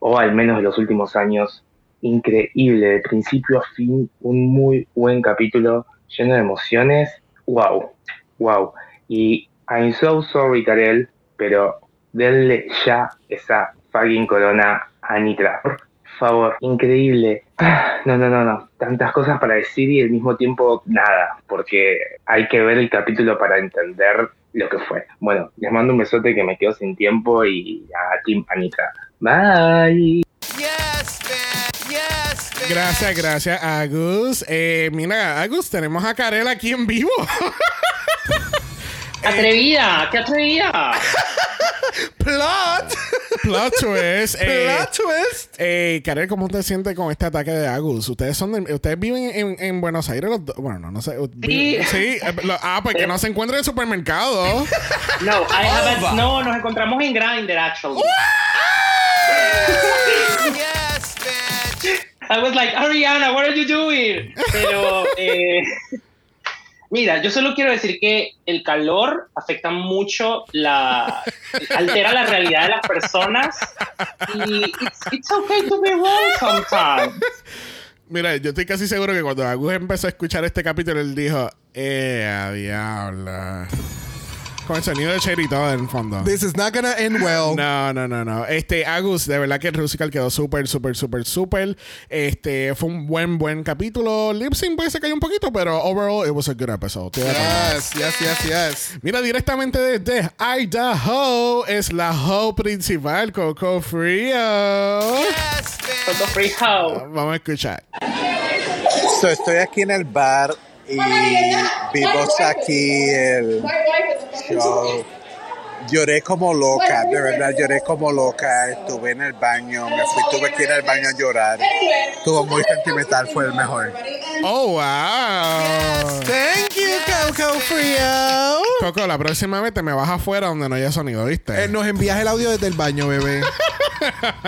o al menos de los últimos años. Increíble, de principio a fin, un muy buen capítulo lleno de emociones. Wow, wow. Y I'm so sorry, Karel, pero denle ya esa fucking corona a Nitra. Por favor, increíble. Ah, No, no, no, no. Tantas cosas para decir y al mismo tiempo nada, porque hay que ver el capítulo para entender lo que fue. Bueno, les mando un besote que me quedo sin tiempo y a Team Anitra. Bye. Yes, man. Yes, bitch. Gracias, gracias, Agus. Eh, mira, Agus, tenemos a Karel aquí en vivo. Atrevida, qué atrevida. ¡Plot! Plot twist. eh, ¡Plot twist! Eh, Karel, ¿cómo te sientes con este ataque de Agus? Ustedes son de- ustedes viven en, en Buenos Aires los dos. Bueno, no, no sé. Sí, sí eh, lo- ah, pues que no se encuentra en el supermercado. No, I haven't- no, nos encontramos en Grindr, actually. Yes, bitch. I was like, Ariana, what are you doing? Pero, eh, mira, yo solo quiero decir que el calor afecta mucho la. altera la realidad de las personas. Y it's, it's okay to be wrong sometimes. Mira, yo estoy casi seguro que cuando Agus empezó a escuchar este capítulo, él dijo, ¡eh, a diablo! Con el sonido de Cherry todo en el fondo. This is not gonna end well. No, no, no, no. Este, Agus, de verdad que el Rusical quedó súper, súper, súper, súper. Este, fue un buen, buen capítulo. Lip Sync pues se cayó un poquito, pero overall it was a good episode. Yes, yes, yes, yes. Mira, directamente desde Idaho es la ho principal, Coco Frío. Yes. Coco Free How. Vamos a escuchar. So, estoy aquí en el bar y vimos aquí el show. Lloré como loca, de verdad lloré como loca. Estuve en el baño, me fui, tuve que ir al baño a llorar. Estuvo muy sentimental, fue el mejor. Oh, wow. Thank you, Coco Frío. Coco, la próxima vez te me vas afuera donde no haya sonido, ¿viste? Eh, nos envías el audio desde el baño, bebé.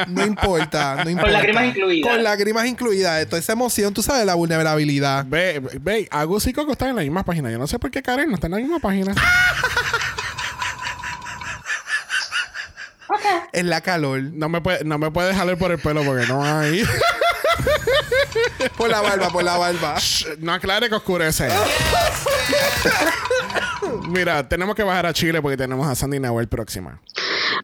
No importa, no importa. Con lágrimas incluidas. Con lágrimas incluidas. Toda esa emoción, tú sabes, la vulnerabilidad. Ve, ve, Agus y Coco están en la misma página. Yo no sé por qué Karen no está en la misma página. Es la calor. No me puede, no me puede jalar por el pelo porque no hay. Por la barba, por la barba. Shh, no aclare que oscurece. Mira, tenemos que bajar a Chile porque tenemos a Sandy Nahuel próxima.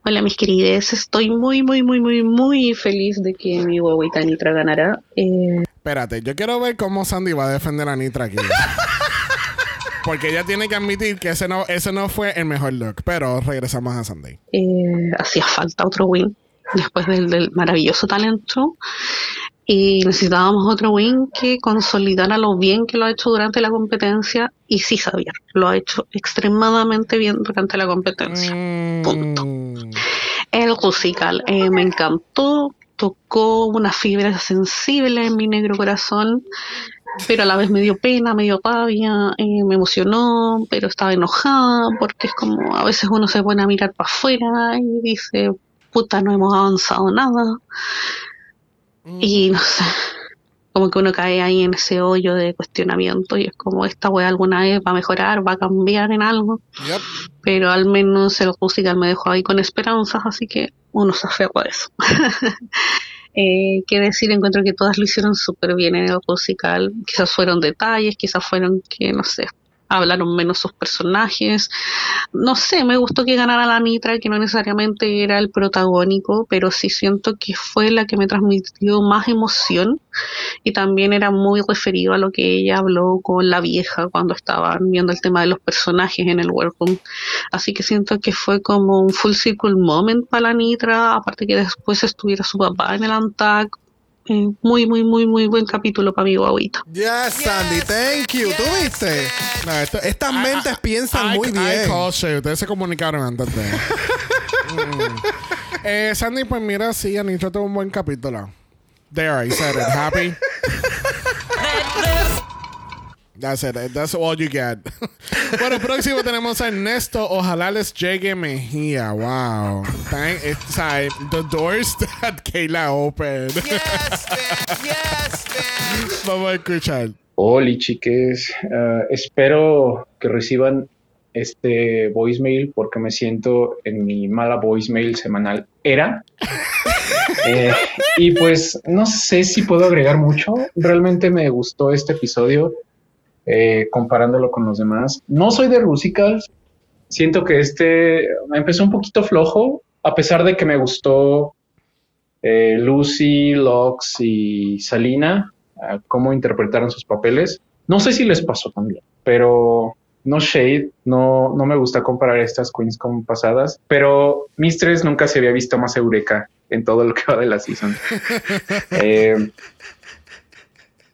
Hola mis querides, estoy muy, muy, muy, muy, muy feliz de que mi guaguita Nitra ganara. Eh, Espérate, yo quiero ver cómo Sandy va a defender a Nitra aquí. Porque ella tiene que admitir que ese no, ese no fue el mejor look. Pero regresamos a Sandy. eh, hacía falta otro win después del, del maravilloso talento y necesitábamos otro win que consolidara lo bien que lo ha hecho durante la competencia y sí Xavier lo ha hecho extremadamente bien durante la competencia punto el musical eh, me encantó tocó una fibra sensible en mi negro corazón pero a la vez me dio pena, me dio rabia, eh, me emocionó, pero estaba enojada porque es como a veces uno se pone a mirar para afuera y dice, puta, no hemos avanzado nada. Y no sé, como que uno cae ahí en ese hoyo de cuestionamiento y es como esta wea alguna vez va a mejorar, va a cambiar en algo. Pero al menos el musical me dejó ahí con esperanzas, así que uno se aferra a eso. Eh, qué decir, encuentro que todas lo hicieron súper bien en el musical. Quizás fueron detalles, quizás fueron que, no sé, hablaron menos sus personajes. No sé, me gustó que ganara la Nitra, que no necesariamente era el protagónico, pero sí siento que fue la que me transmitió más emoción y también era muy referido a lo que ella habló con la vieja cuando estaban viendo el tema de los personajes en el workroom. Así que siento que fue como un full circle moment para la Nitra, aparte que después estuviera su papá en el Antac. Eh, muy, muy, muy, muy buen capítulo para mi guaguita. Yes, Sandy, thank you. ¿Tú viste? No, esto- Estas mentes piensan I- muy I bien. Ustedes se comunicaron antes de. Mm. Eh, Sandy, pues mira, sí, Anitra tuvo un buen capítulo. There, I said it. Happy. That's it. That's all you get. bueno, próximo tenemos a Ernesto. Ojalá les llegue Mejía. Wow. Thank, it's, like, the doors that Kayla opened. Vamos a escuchar. Hola chiques, Eh, espero que reciban este voicemail porque me siento en mi mala voicemail semanal era. Eh, y pues no sé si puedo agregar mucho. Realmente me gustó este episodio eh, comparándolo con los demás. No soy de musicals. Siento que este me empezó un poquito flojo, a pesar de que me gustó eh, Lucy, Lux y Salina, ah, cómo interpretaron sus papeles. No sé si les pasó también, pero no shade, no, no me gusta comparar estas queens con pasadas, pero Mistress nunca se había visto más eureka en todo lo que va de la season. Eh,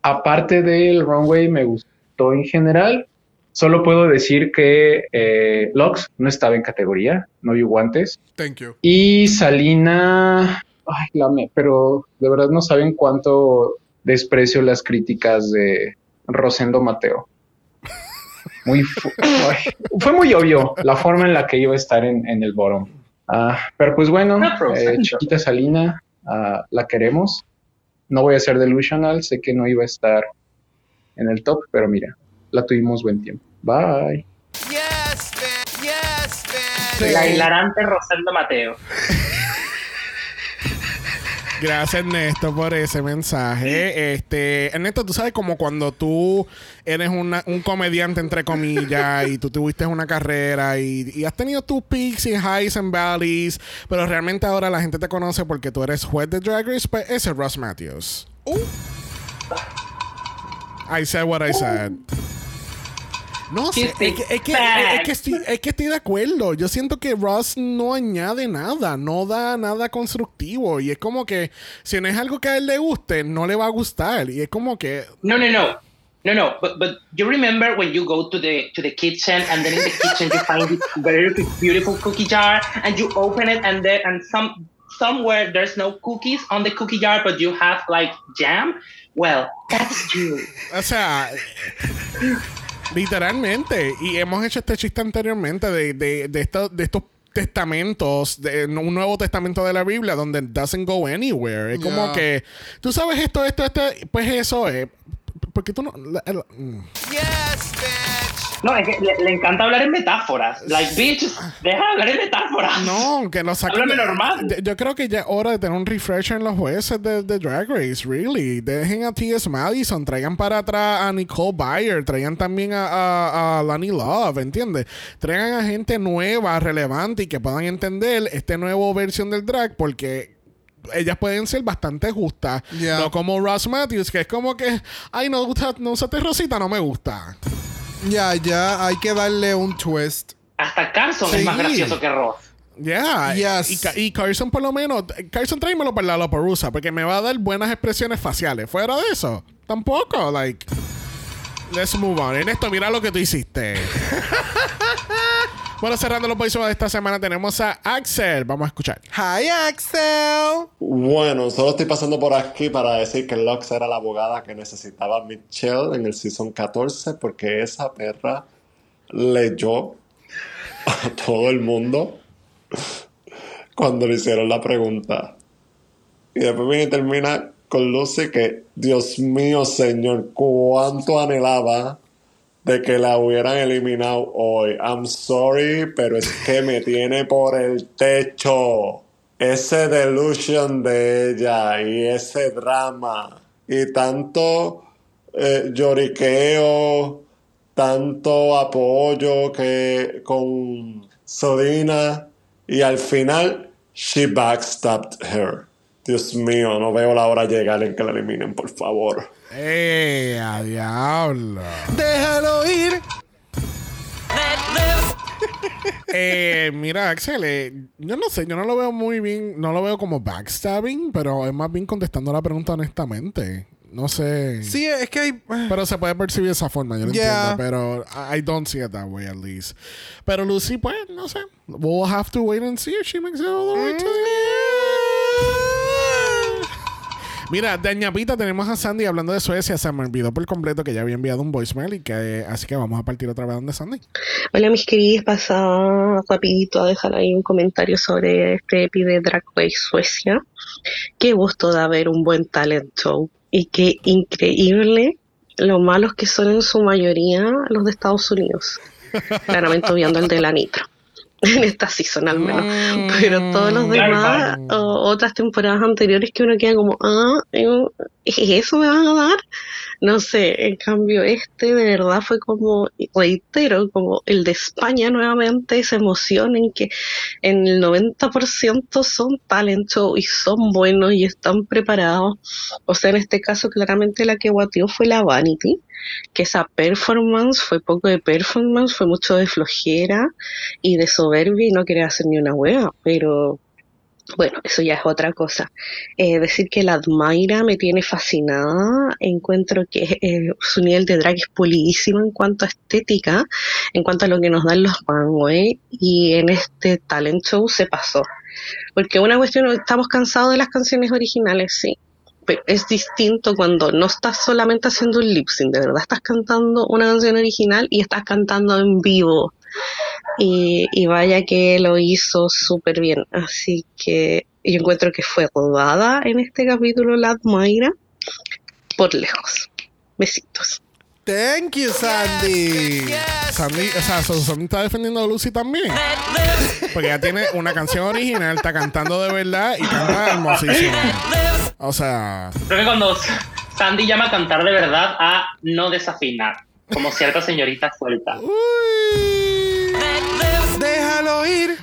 aparte del runway, me gustó en general. Solo puedo decir que eh, Lux no estaba en categoría, no vio guantes. Thank you. Y Salina, ay, la me- pero de verdad no saben cuánto desprecio las críticas de Rosendo Mateo. Muy fu- ay, fue muy obvio la forma en la que iba a estar en, en el bottom. Ah, pero pues bueno, eh, chiquita Salina, ah, la queremos. No voy a ser delusional, sé que no iba a estar en el top, pero mira, la tuvimos buen tiempo. Bye. La hilarante Rosendo Mateo. Gracias, Ernesto, por ese mensaje. Este, Ernesto, tú sabes como cuando tú eres una- un comediante, entre comillas, y tú tuviste una carrera y, y has tenido tus peaks y highs and valleys, pero realmente ahora la gente te conoce porque tú eres juez de Drag Race, pues ese es Ross Matthews. I said what I said. No sé, es que, es, que, es que estoy, es que estoy de acuerdo. Yo siento que Ross no añade nada, no da nada constructivo. Y es como que si no es algo que a él le guste, no le va a gustar. Y es como que. No, no, no. No, no, but but you remember when you go to the to the kitchen and then in the kitchen you find this very beautiful cookie jar and you open it and there and some somewhere there's no cookies on the cookie jar but you have like jam. Well, that's you. O sea, literalmente. Y hemos hecho este chiste anteriormente de, de, de, esto- de estos testamentos, de, un nuevo testamento de la Biblia donde doesn't go anywhere. Es como que tú sabes esto, esto, esto, pues eso es. Porque tú no. la- la- mm. No, es que le, le encanta hablar en metáforas. Like, bitch, deja de hablar en metáforas. No, que no saquen. Háblame normal. Yo- creo que ya es hora de tener un refresher en los jueces de, de Drag Race, really. Dejen a T.S. Madison, traigan para atrás a Nicole Byer, traigan también a, a, a Lani Love, ¿entiendes? Traigan a gente nueva, relevante y que puedan entender esta nueva versión del drag porque ellas pueden ser bastante justas. Yeah. No como Ross Matthews, que es como que, ay, no, gusta, no usaste rosita, no me gusta. Ya, ya, hay que darle un twist. Hasta Carson Sí. es más gracioso que Ross. Yeah. Yes. Y Carson, por lo menos, Carson tráemelo para la Loparusa, porque me va a dar buenas expresiones faciales. Fuera de eso, tampoco. Like, let's move on. En esto, mira lo que tú hiciste. bueno, cerrando los voiceovers de esta semana, tenemos a Axel. Vamos a escuchar. Hi, Axel. Bueno, solo estoy pasando por aquí para decir que Lux era la abogada que necesitaba Michelle en el season 14 porque esa perra leyó a todo el mundo cuando le hicieron la pregunta. Y después viene y termina con Lucy que, Dios mío, señor, cuánto anhelaba de que la hubieran eliminado hoy. I'm sorry, pero es que me tiene por el techo. Ese delusion de ella y ese drama y tanto eh, lloriqueo, tanto apoyo que con Sodina y al final she backstabbed her. Dios mío, no veo la hora llegar en que la eliminen, por favor. ¡Eh, a diablo! Déjalo ir. Eh, mira, Axel, eh, yo no sé, yo no lo veo muy bien, no lo veo como backstabbing, pero es más bien contestando la pregunta honestamente. No sé. Sí, es que hay. Pero se puede percibir de esa forma, yo lo Yeah. entiendo, pero I don't see it that way at least. Pero Lucy, pues, no sé. We'll have to wait and see if she makes it all the way to the end. Mira, de Ñapita tenemos a Sandy hablando de Suecia. Se me olvidó por completo que ya había enviado un voicemail y que así que vamos a partir otra vez donde Sandy. Hola mis queridos, pasaba rapidito a dejar ahí un comentario sobre este epi de Drag Suecia. Qué gusto de ver un buen talent show y qué increíble lo malos que son en su mayoría los de Estados Unidos. Claramente obviando el de la Nitra. En esta season al menos. Pero todos los demás, o otras temporadas anteriores que uno queda como, ah, eh, ¿eso me van a dar? No sé, en cambio este de verdad fue como, reitero, como el de España nuevamente, esa emoción en que en el 90% son talent show y son buenos y están preparados. O sea, en este caso claramente la que guateó fue la Vanity, que esa performance fue poco de performance, fue mucho de flojera y de soberbia y no quería hacer ni una hueá, pero bueno, eso ya es otra cosa. Eh, decir que la Admaira me tiene fascinada, encuentro que eh, su nivel de drag es pulidísimo en cuanto a estética, en cuanto a lo que nos dan los runway, y en este talent show se pasó. Porque una cuestión, estamos cansados de las canciones originales, sí, pero es distinto cuando no estás solamente haciendo un lip sync, de verdad estás cantando una canción original y estás cantando en vivo. Y, y vaya que lo hizo súper bien. Así que yo encuentro que fue rodada en este capítulo la Mayra por lejos. Besitos. Thank you, Sandy. Sandy, o sea, Sandy está defendiendo a Lucy también. Porque ella tiene una canción original, está cantando de verdad y canta hermosísimo. O sea, Creo que cuando Sandy llama a cantar de verdad a no desafinar, como cierta señorita suelta. Ir.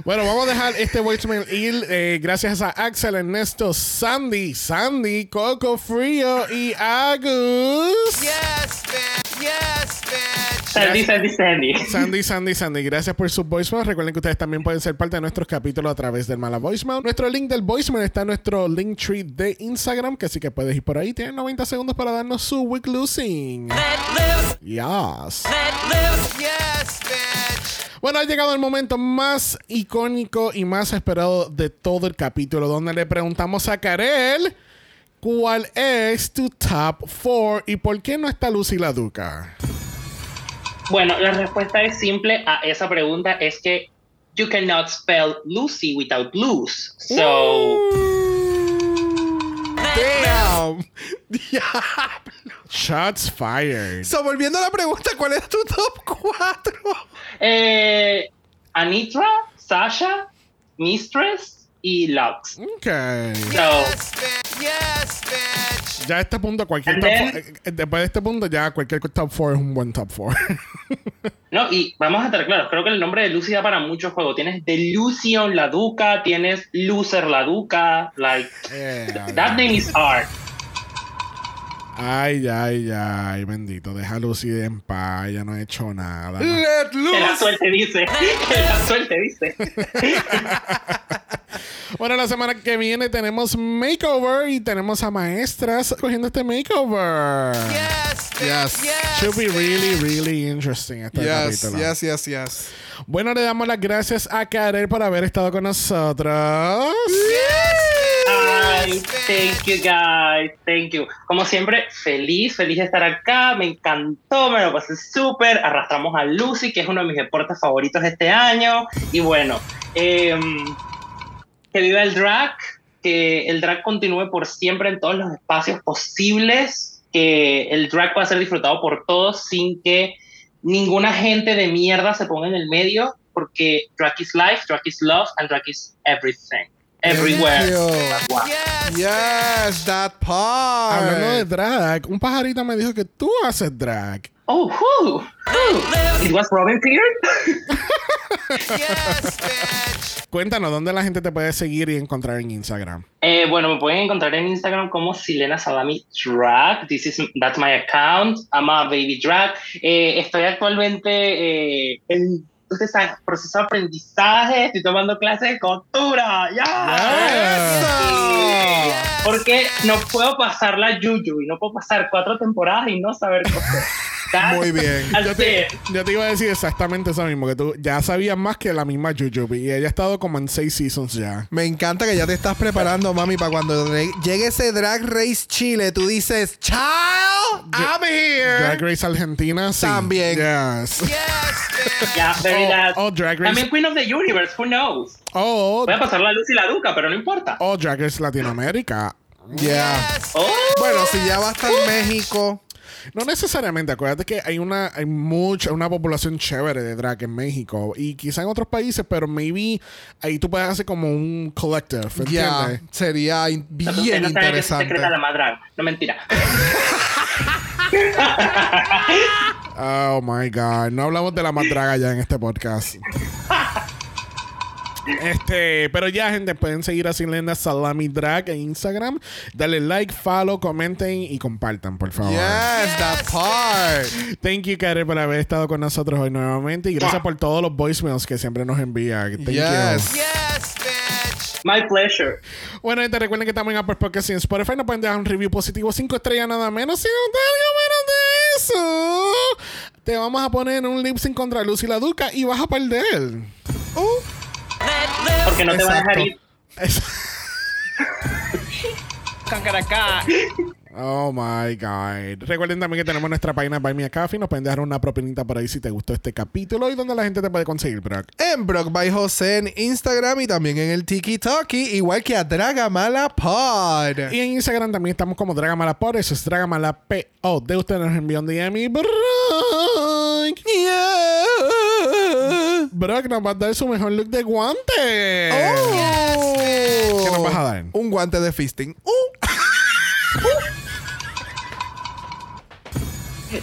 Bueno, vamos a dejar este voicemail ir eh, gracias a Axel, Ernesto, Sandy, Sandy, Coco Frío y Agus. Yes, bitch. Yes, bitch. Sandy, Sandy, Sandy. Sandy, Sandy, Sandy, gracias por sus voicemails. Recuerden que ustedes también pueden ser parte de nuestros capítulos a través del Mala Voicemail. Nuestro link del voicemail está en nuestro link tree de Instagram, que así que puedes ir por ahí. Tienen 90 segundos para darnos su week losing. Yes. Yes, bitch. Bueno, ha llegado el momento más icónico y más esperado de todo el capítulo, donde le preguntamos a Karel cuál es tu top 4 y por qué no está Lucy la Duca. Bueno, la respuesta es simple a esa pregunta, es que you cannot spell Lucy without lose. So Damn. Shots fired. So, volviendo a la pregunta, ¿cuál es tu top 4? eh, Anitra, Sasha, Mistress y Lux. Ok. So Ya a este punto, cualquier And top then- four- después de este punto, ya cualquier top 4 es un buen top 4. No, y vamos a estar claros, creo que el nombre de Lucy da para muchos juegos. Tienes Delusion la Duca, tienes Loser la Duca, like that name is art. Ay, ay, ay, bendito. Deja a Lucy en paz. Ya no ha hecho nada. Let Que la suerte dice, que la suerte dice. Bueno, la semana que viene tenemos makeover y tenemos a maestras cogiendo este makeover. Yes. Should be really, really interesting este Yes, capítulo. yes, yes, yes. Bueno, le damos las gracias a Karel por haber estado con nosotros. Ay, thank you guys, thank you. Como siempre, feliz, feliz de estar acá, me encantó, me lo pasé súper. Arrastramos a Lucy, que es uno de mis deportes favoritos este año. Y bueno, em, que viva el drag, que el drag continúe por siempre en todos los espacios posibles, que el drag pueda ser disfrutado por todos sin que ninguna gente de mierda se ponga en el medio, porque drag is life, drag is love, and drag is everything. Everywhere. Yes, that part. Hablando de drag, un pajarito me dijo que tú haces drag. Oh, who? Who? It was Robin Peter? Cuéntanos, ¿dónde la gente te puede seguir y encontrar en Instagram? Eh, bueno, me pueden encontrar en Instagram como Silena Salami Drag. This is that's my account. I'm a baby drag. Eh, estoy actualmente eh, en ustedes saben, proceso de aprendizaje. Estoy tomando clases de costura. ¡Ya! Sí. Porque no puedo pasar la yuyu y no puedo pasar cuatro temporadas y no saber coser. Muy bien. Yo te, yo te iba a decir exactamente eso mismo, que tú ya sabías más que la misma Jujubee y ella ha estado como en seis seasons ya. Me encanta que ya te estás preparando, mami, para cuando llegue ese Drag Race Chile, tú dices, Child, I'm here. Drag Race Argentina, sí. También. Yes. Yeah, very Oh, oh, Drag Race. También Queen of the Universe, who knows? Oh, Voy a pasar la luz y la duca, pero no importa. oh, Drag Race Latinoamérica. Yeah. Oh. Bueno, si ya va a estar México. No necesariamente, acuérdate que hay una hay mucha una población chévere de drag en México y quizá en otros países, pero maybe ahí tú puedes hacer como un collective, Ya, ¿entiendes? sería in- Ustedes no bien saben que interesante. secreta la. No mentira. Oh my god, no hablamos de la más draga ya en este podcast. Este, pero ya, gente, pueden seguir a Silena Salami Drag en Instagram. Dale like, follow, comenten y compartan, por favor. Yes, that part. Thank you, Karen, por haber estado con nosotros hoy nuevamente. Y gracias por todos los voicemails que siempre nos envía. Thank Yes. you. My pleasure. Bueno, gente, recuerden que estamos en Apple Podcasts y en Spotify. No pueden dejar un review positivo, 5 estrellas nada menos. Si no eso, te vamos a poner un lip sync contra Lucy la Duca y vas a perder. Porque no te van a dejar ir. Cacaracá. Oh my God. Recuerden también que tenemos nuestra página Buy Me a Coffee. Nos pueden dejar una propinita por ahí si te gustó este capítulo y donde la gente te puede conseguir, Brock. En Brock by José en Instagram y también en el Tiki Talkie, igual que a Dragamala Pod. Y en Instagram también estamos como Dragamala por eso es Dragamala P.O. De ustedes nos envió un DM y Brock. Yeah. Brock nos va a dar su mejor look de guante. Oh. ¿Qué nos vas a dar? Un guante de fisting. Uh.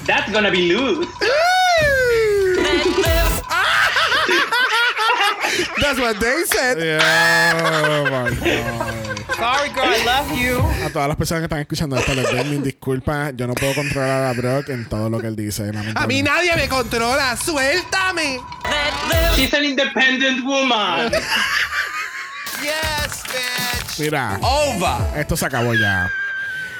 That's gonna be loose. That's what they said. Yeah, oh my God. Sorry, girl, I love you. A todas las personas que están escuchando esto, les doy mis disculpas. Yo no puedo controlar a Brock en todo lo que él dice. A mí nadie me controla. Suéltame. She's an independent woman. Mira, Over. esto se acabó ya.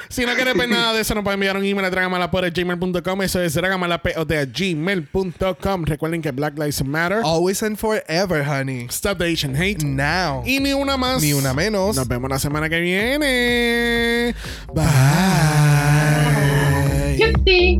Si no quieres ver nada de eso, nos pueden enviar un email a dragamalapod.gmail.com. Eso es dragamalapod.gmail.com. Recuerden que Black Lives Matter. Always and forever, honey. Stop the Asian hate. Now. Y ni una más. Ni una menos. Nos vemos la semana que viene. Bye. Cutie.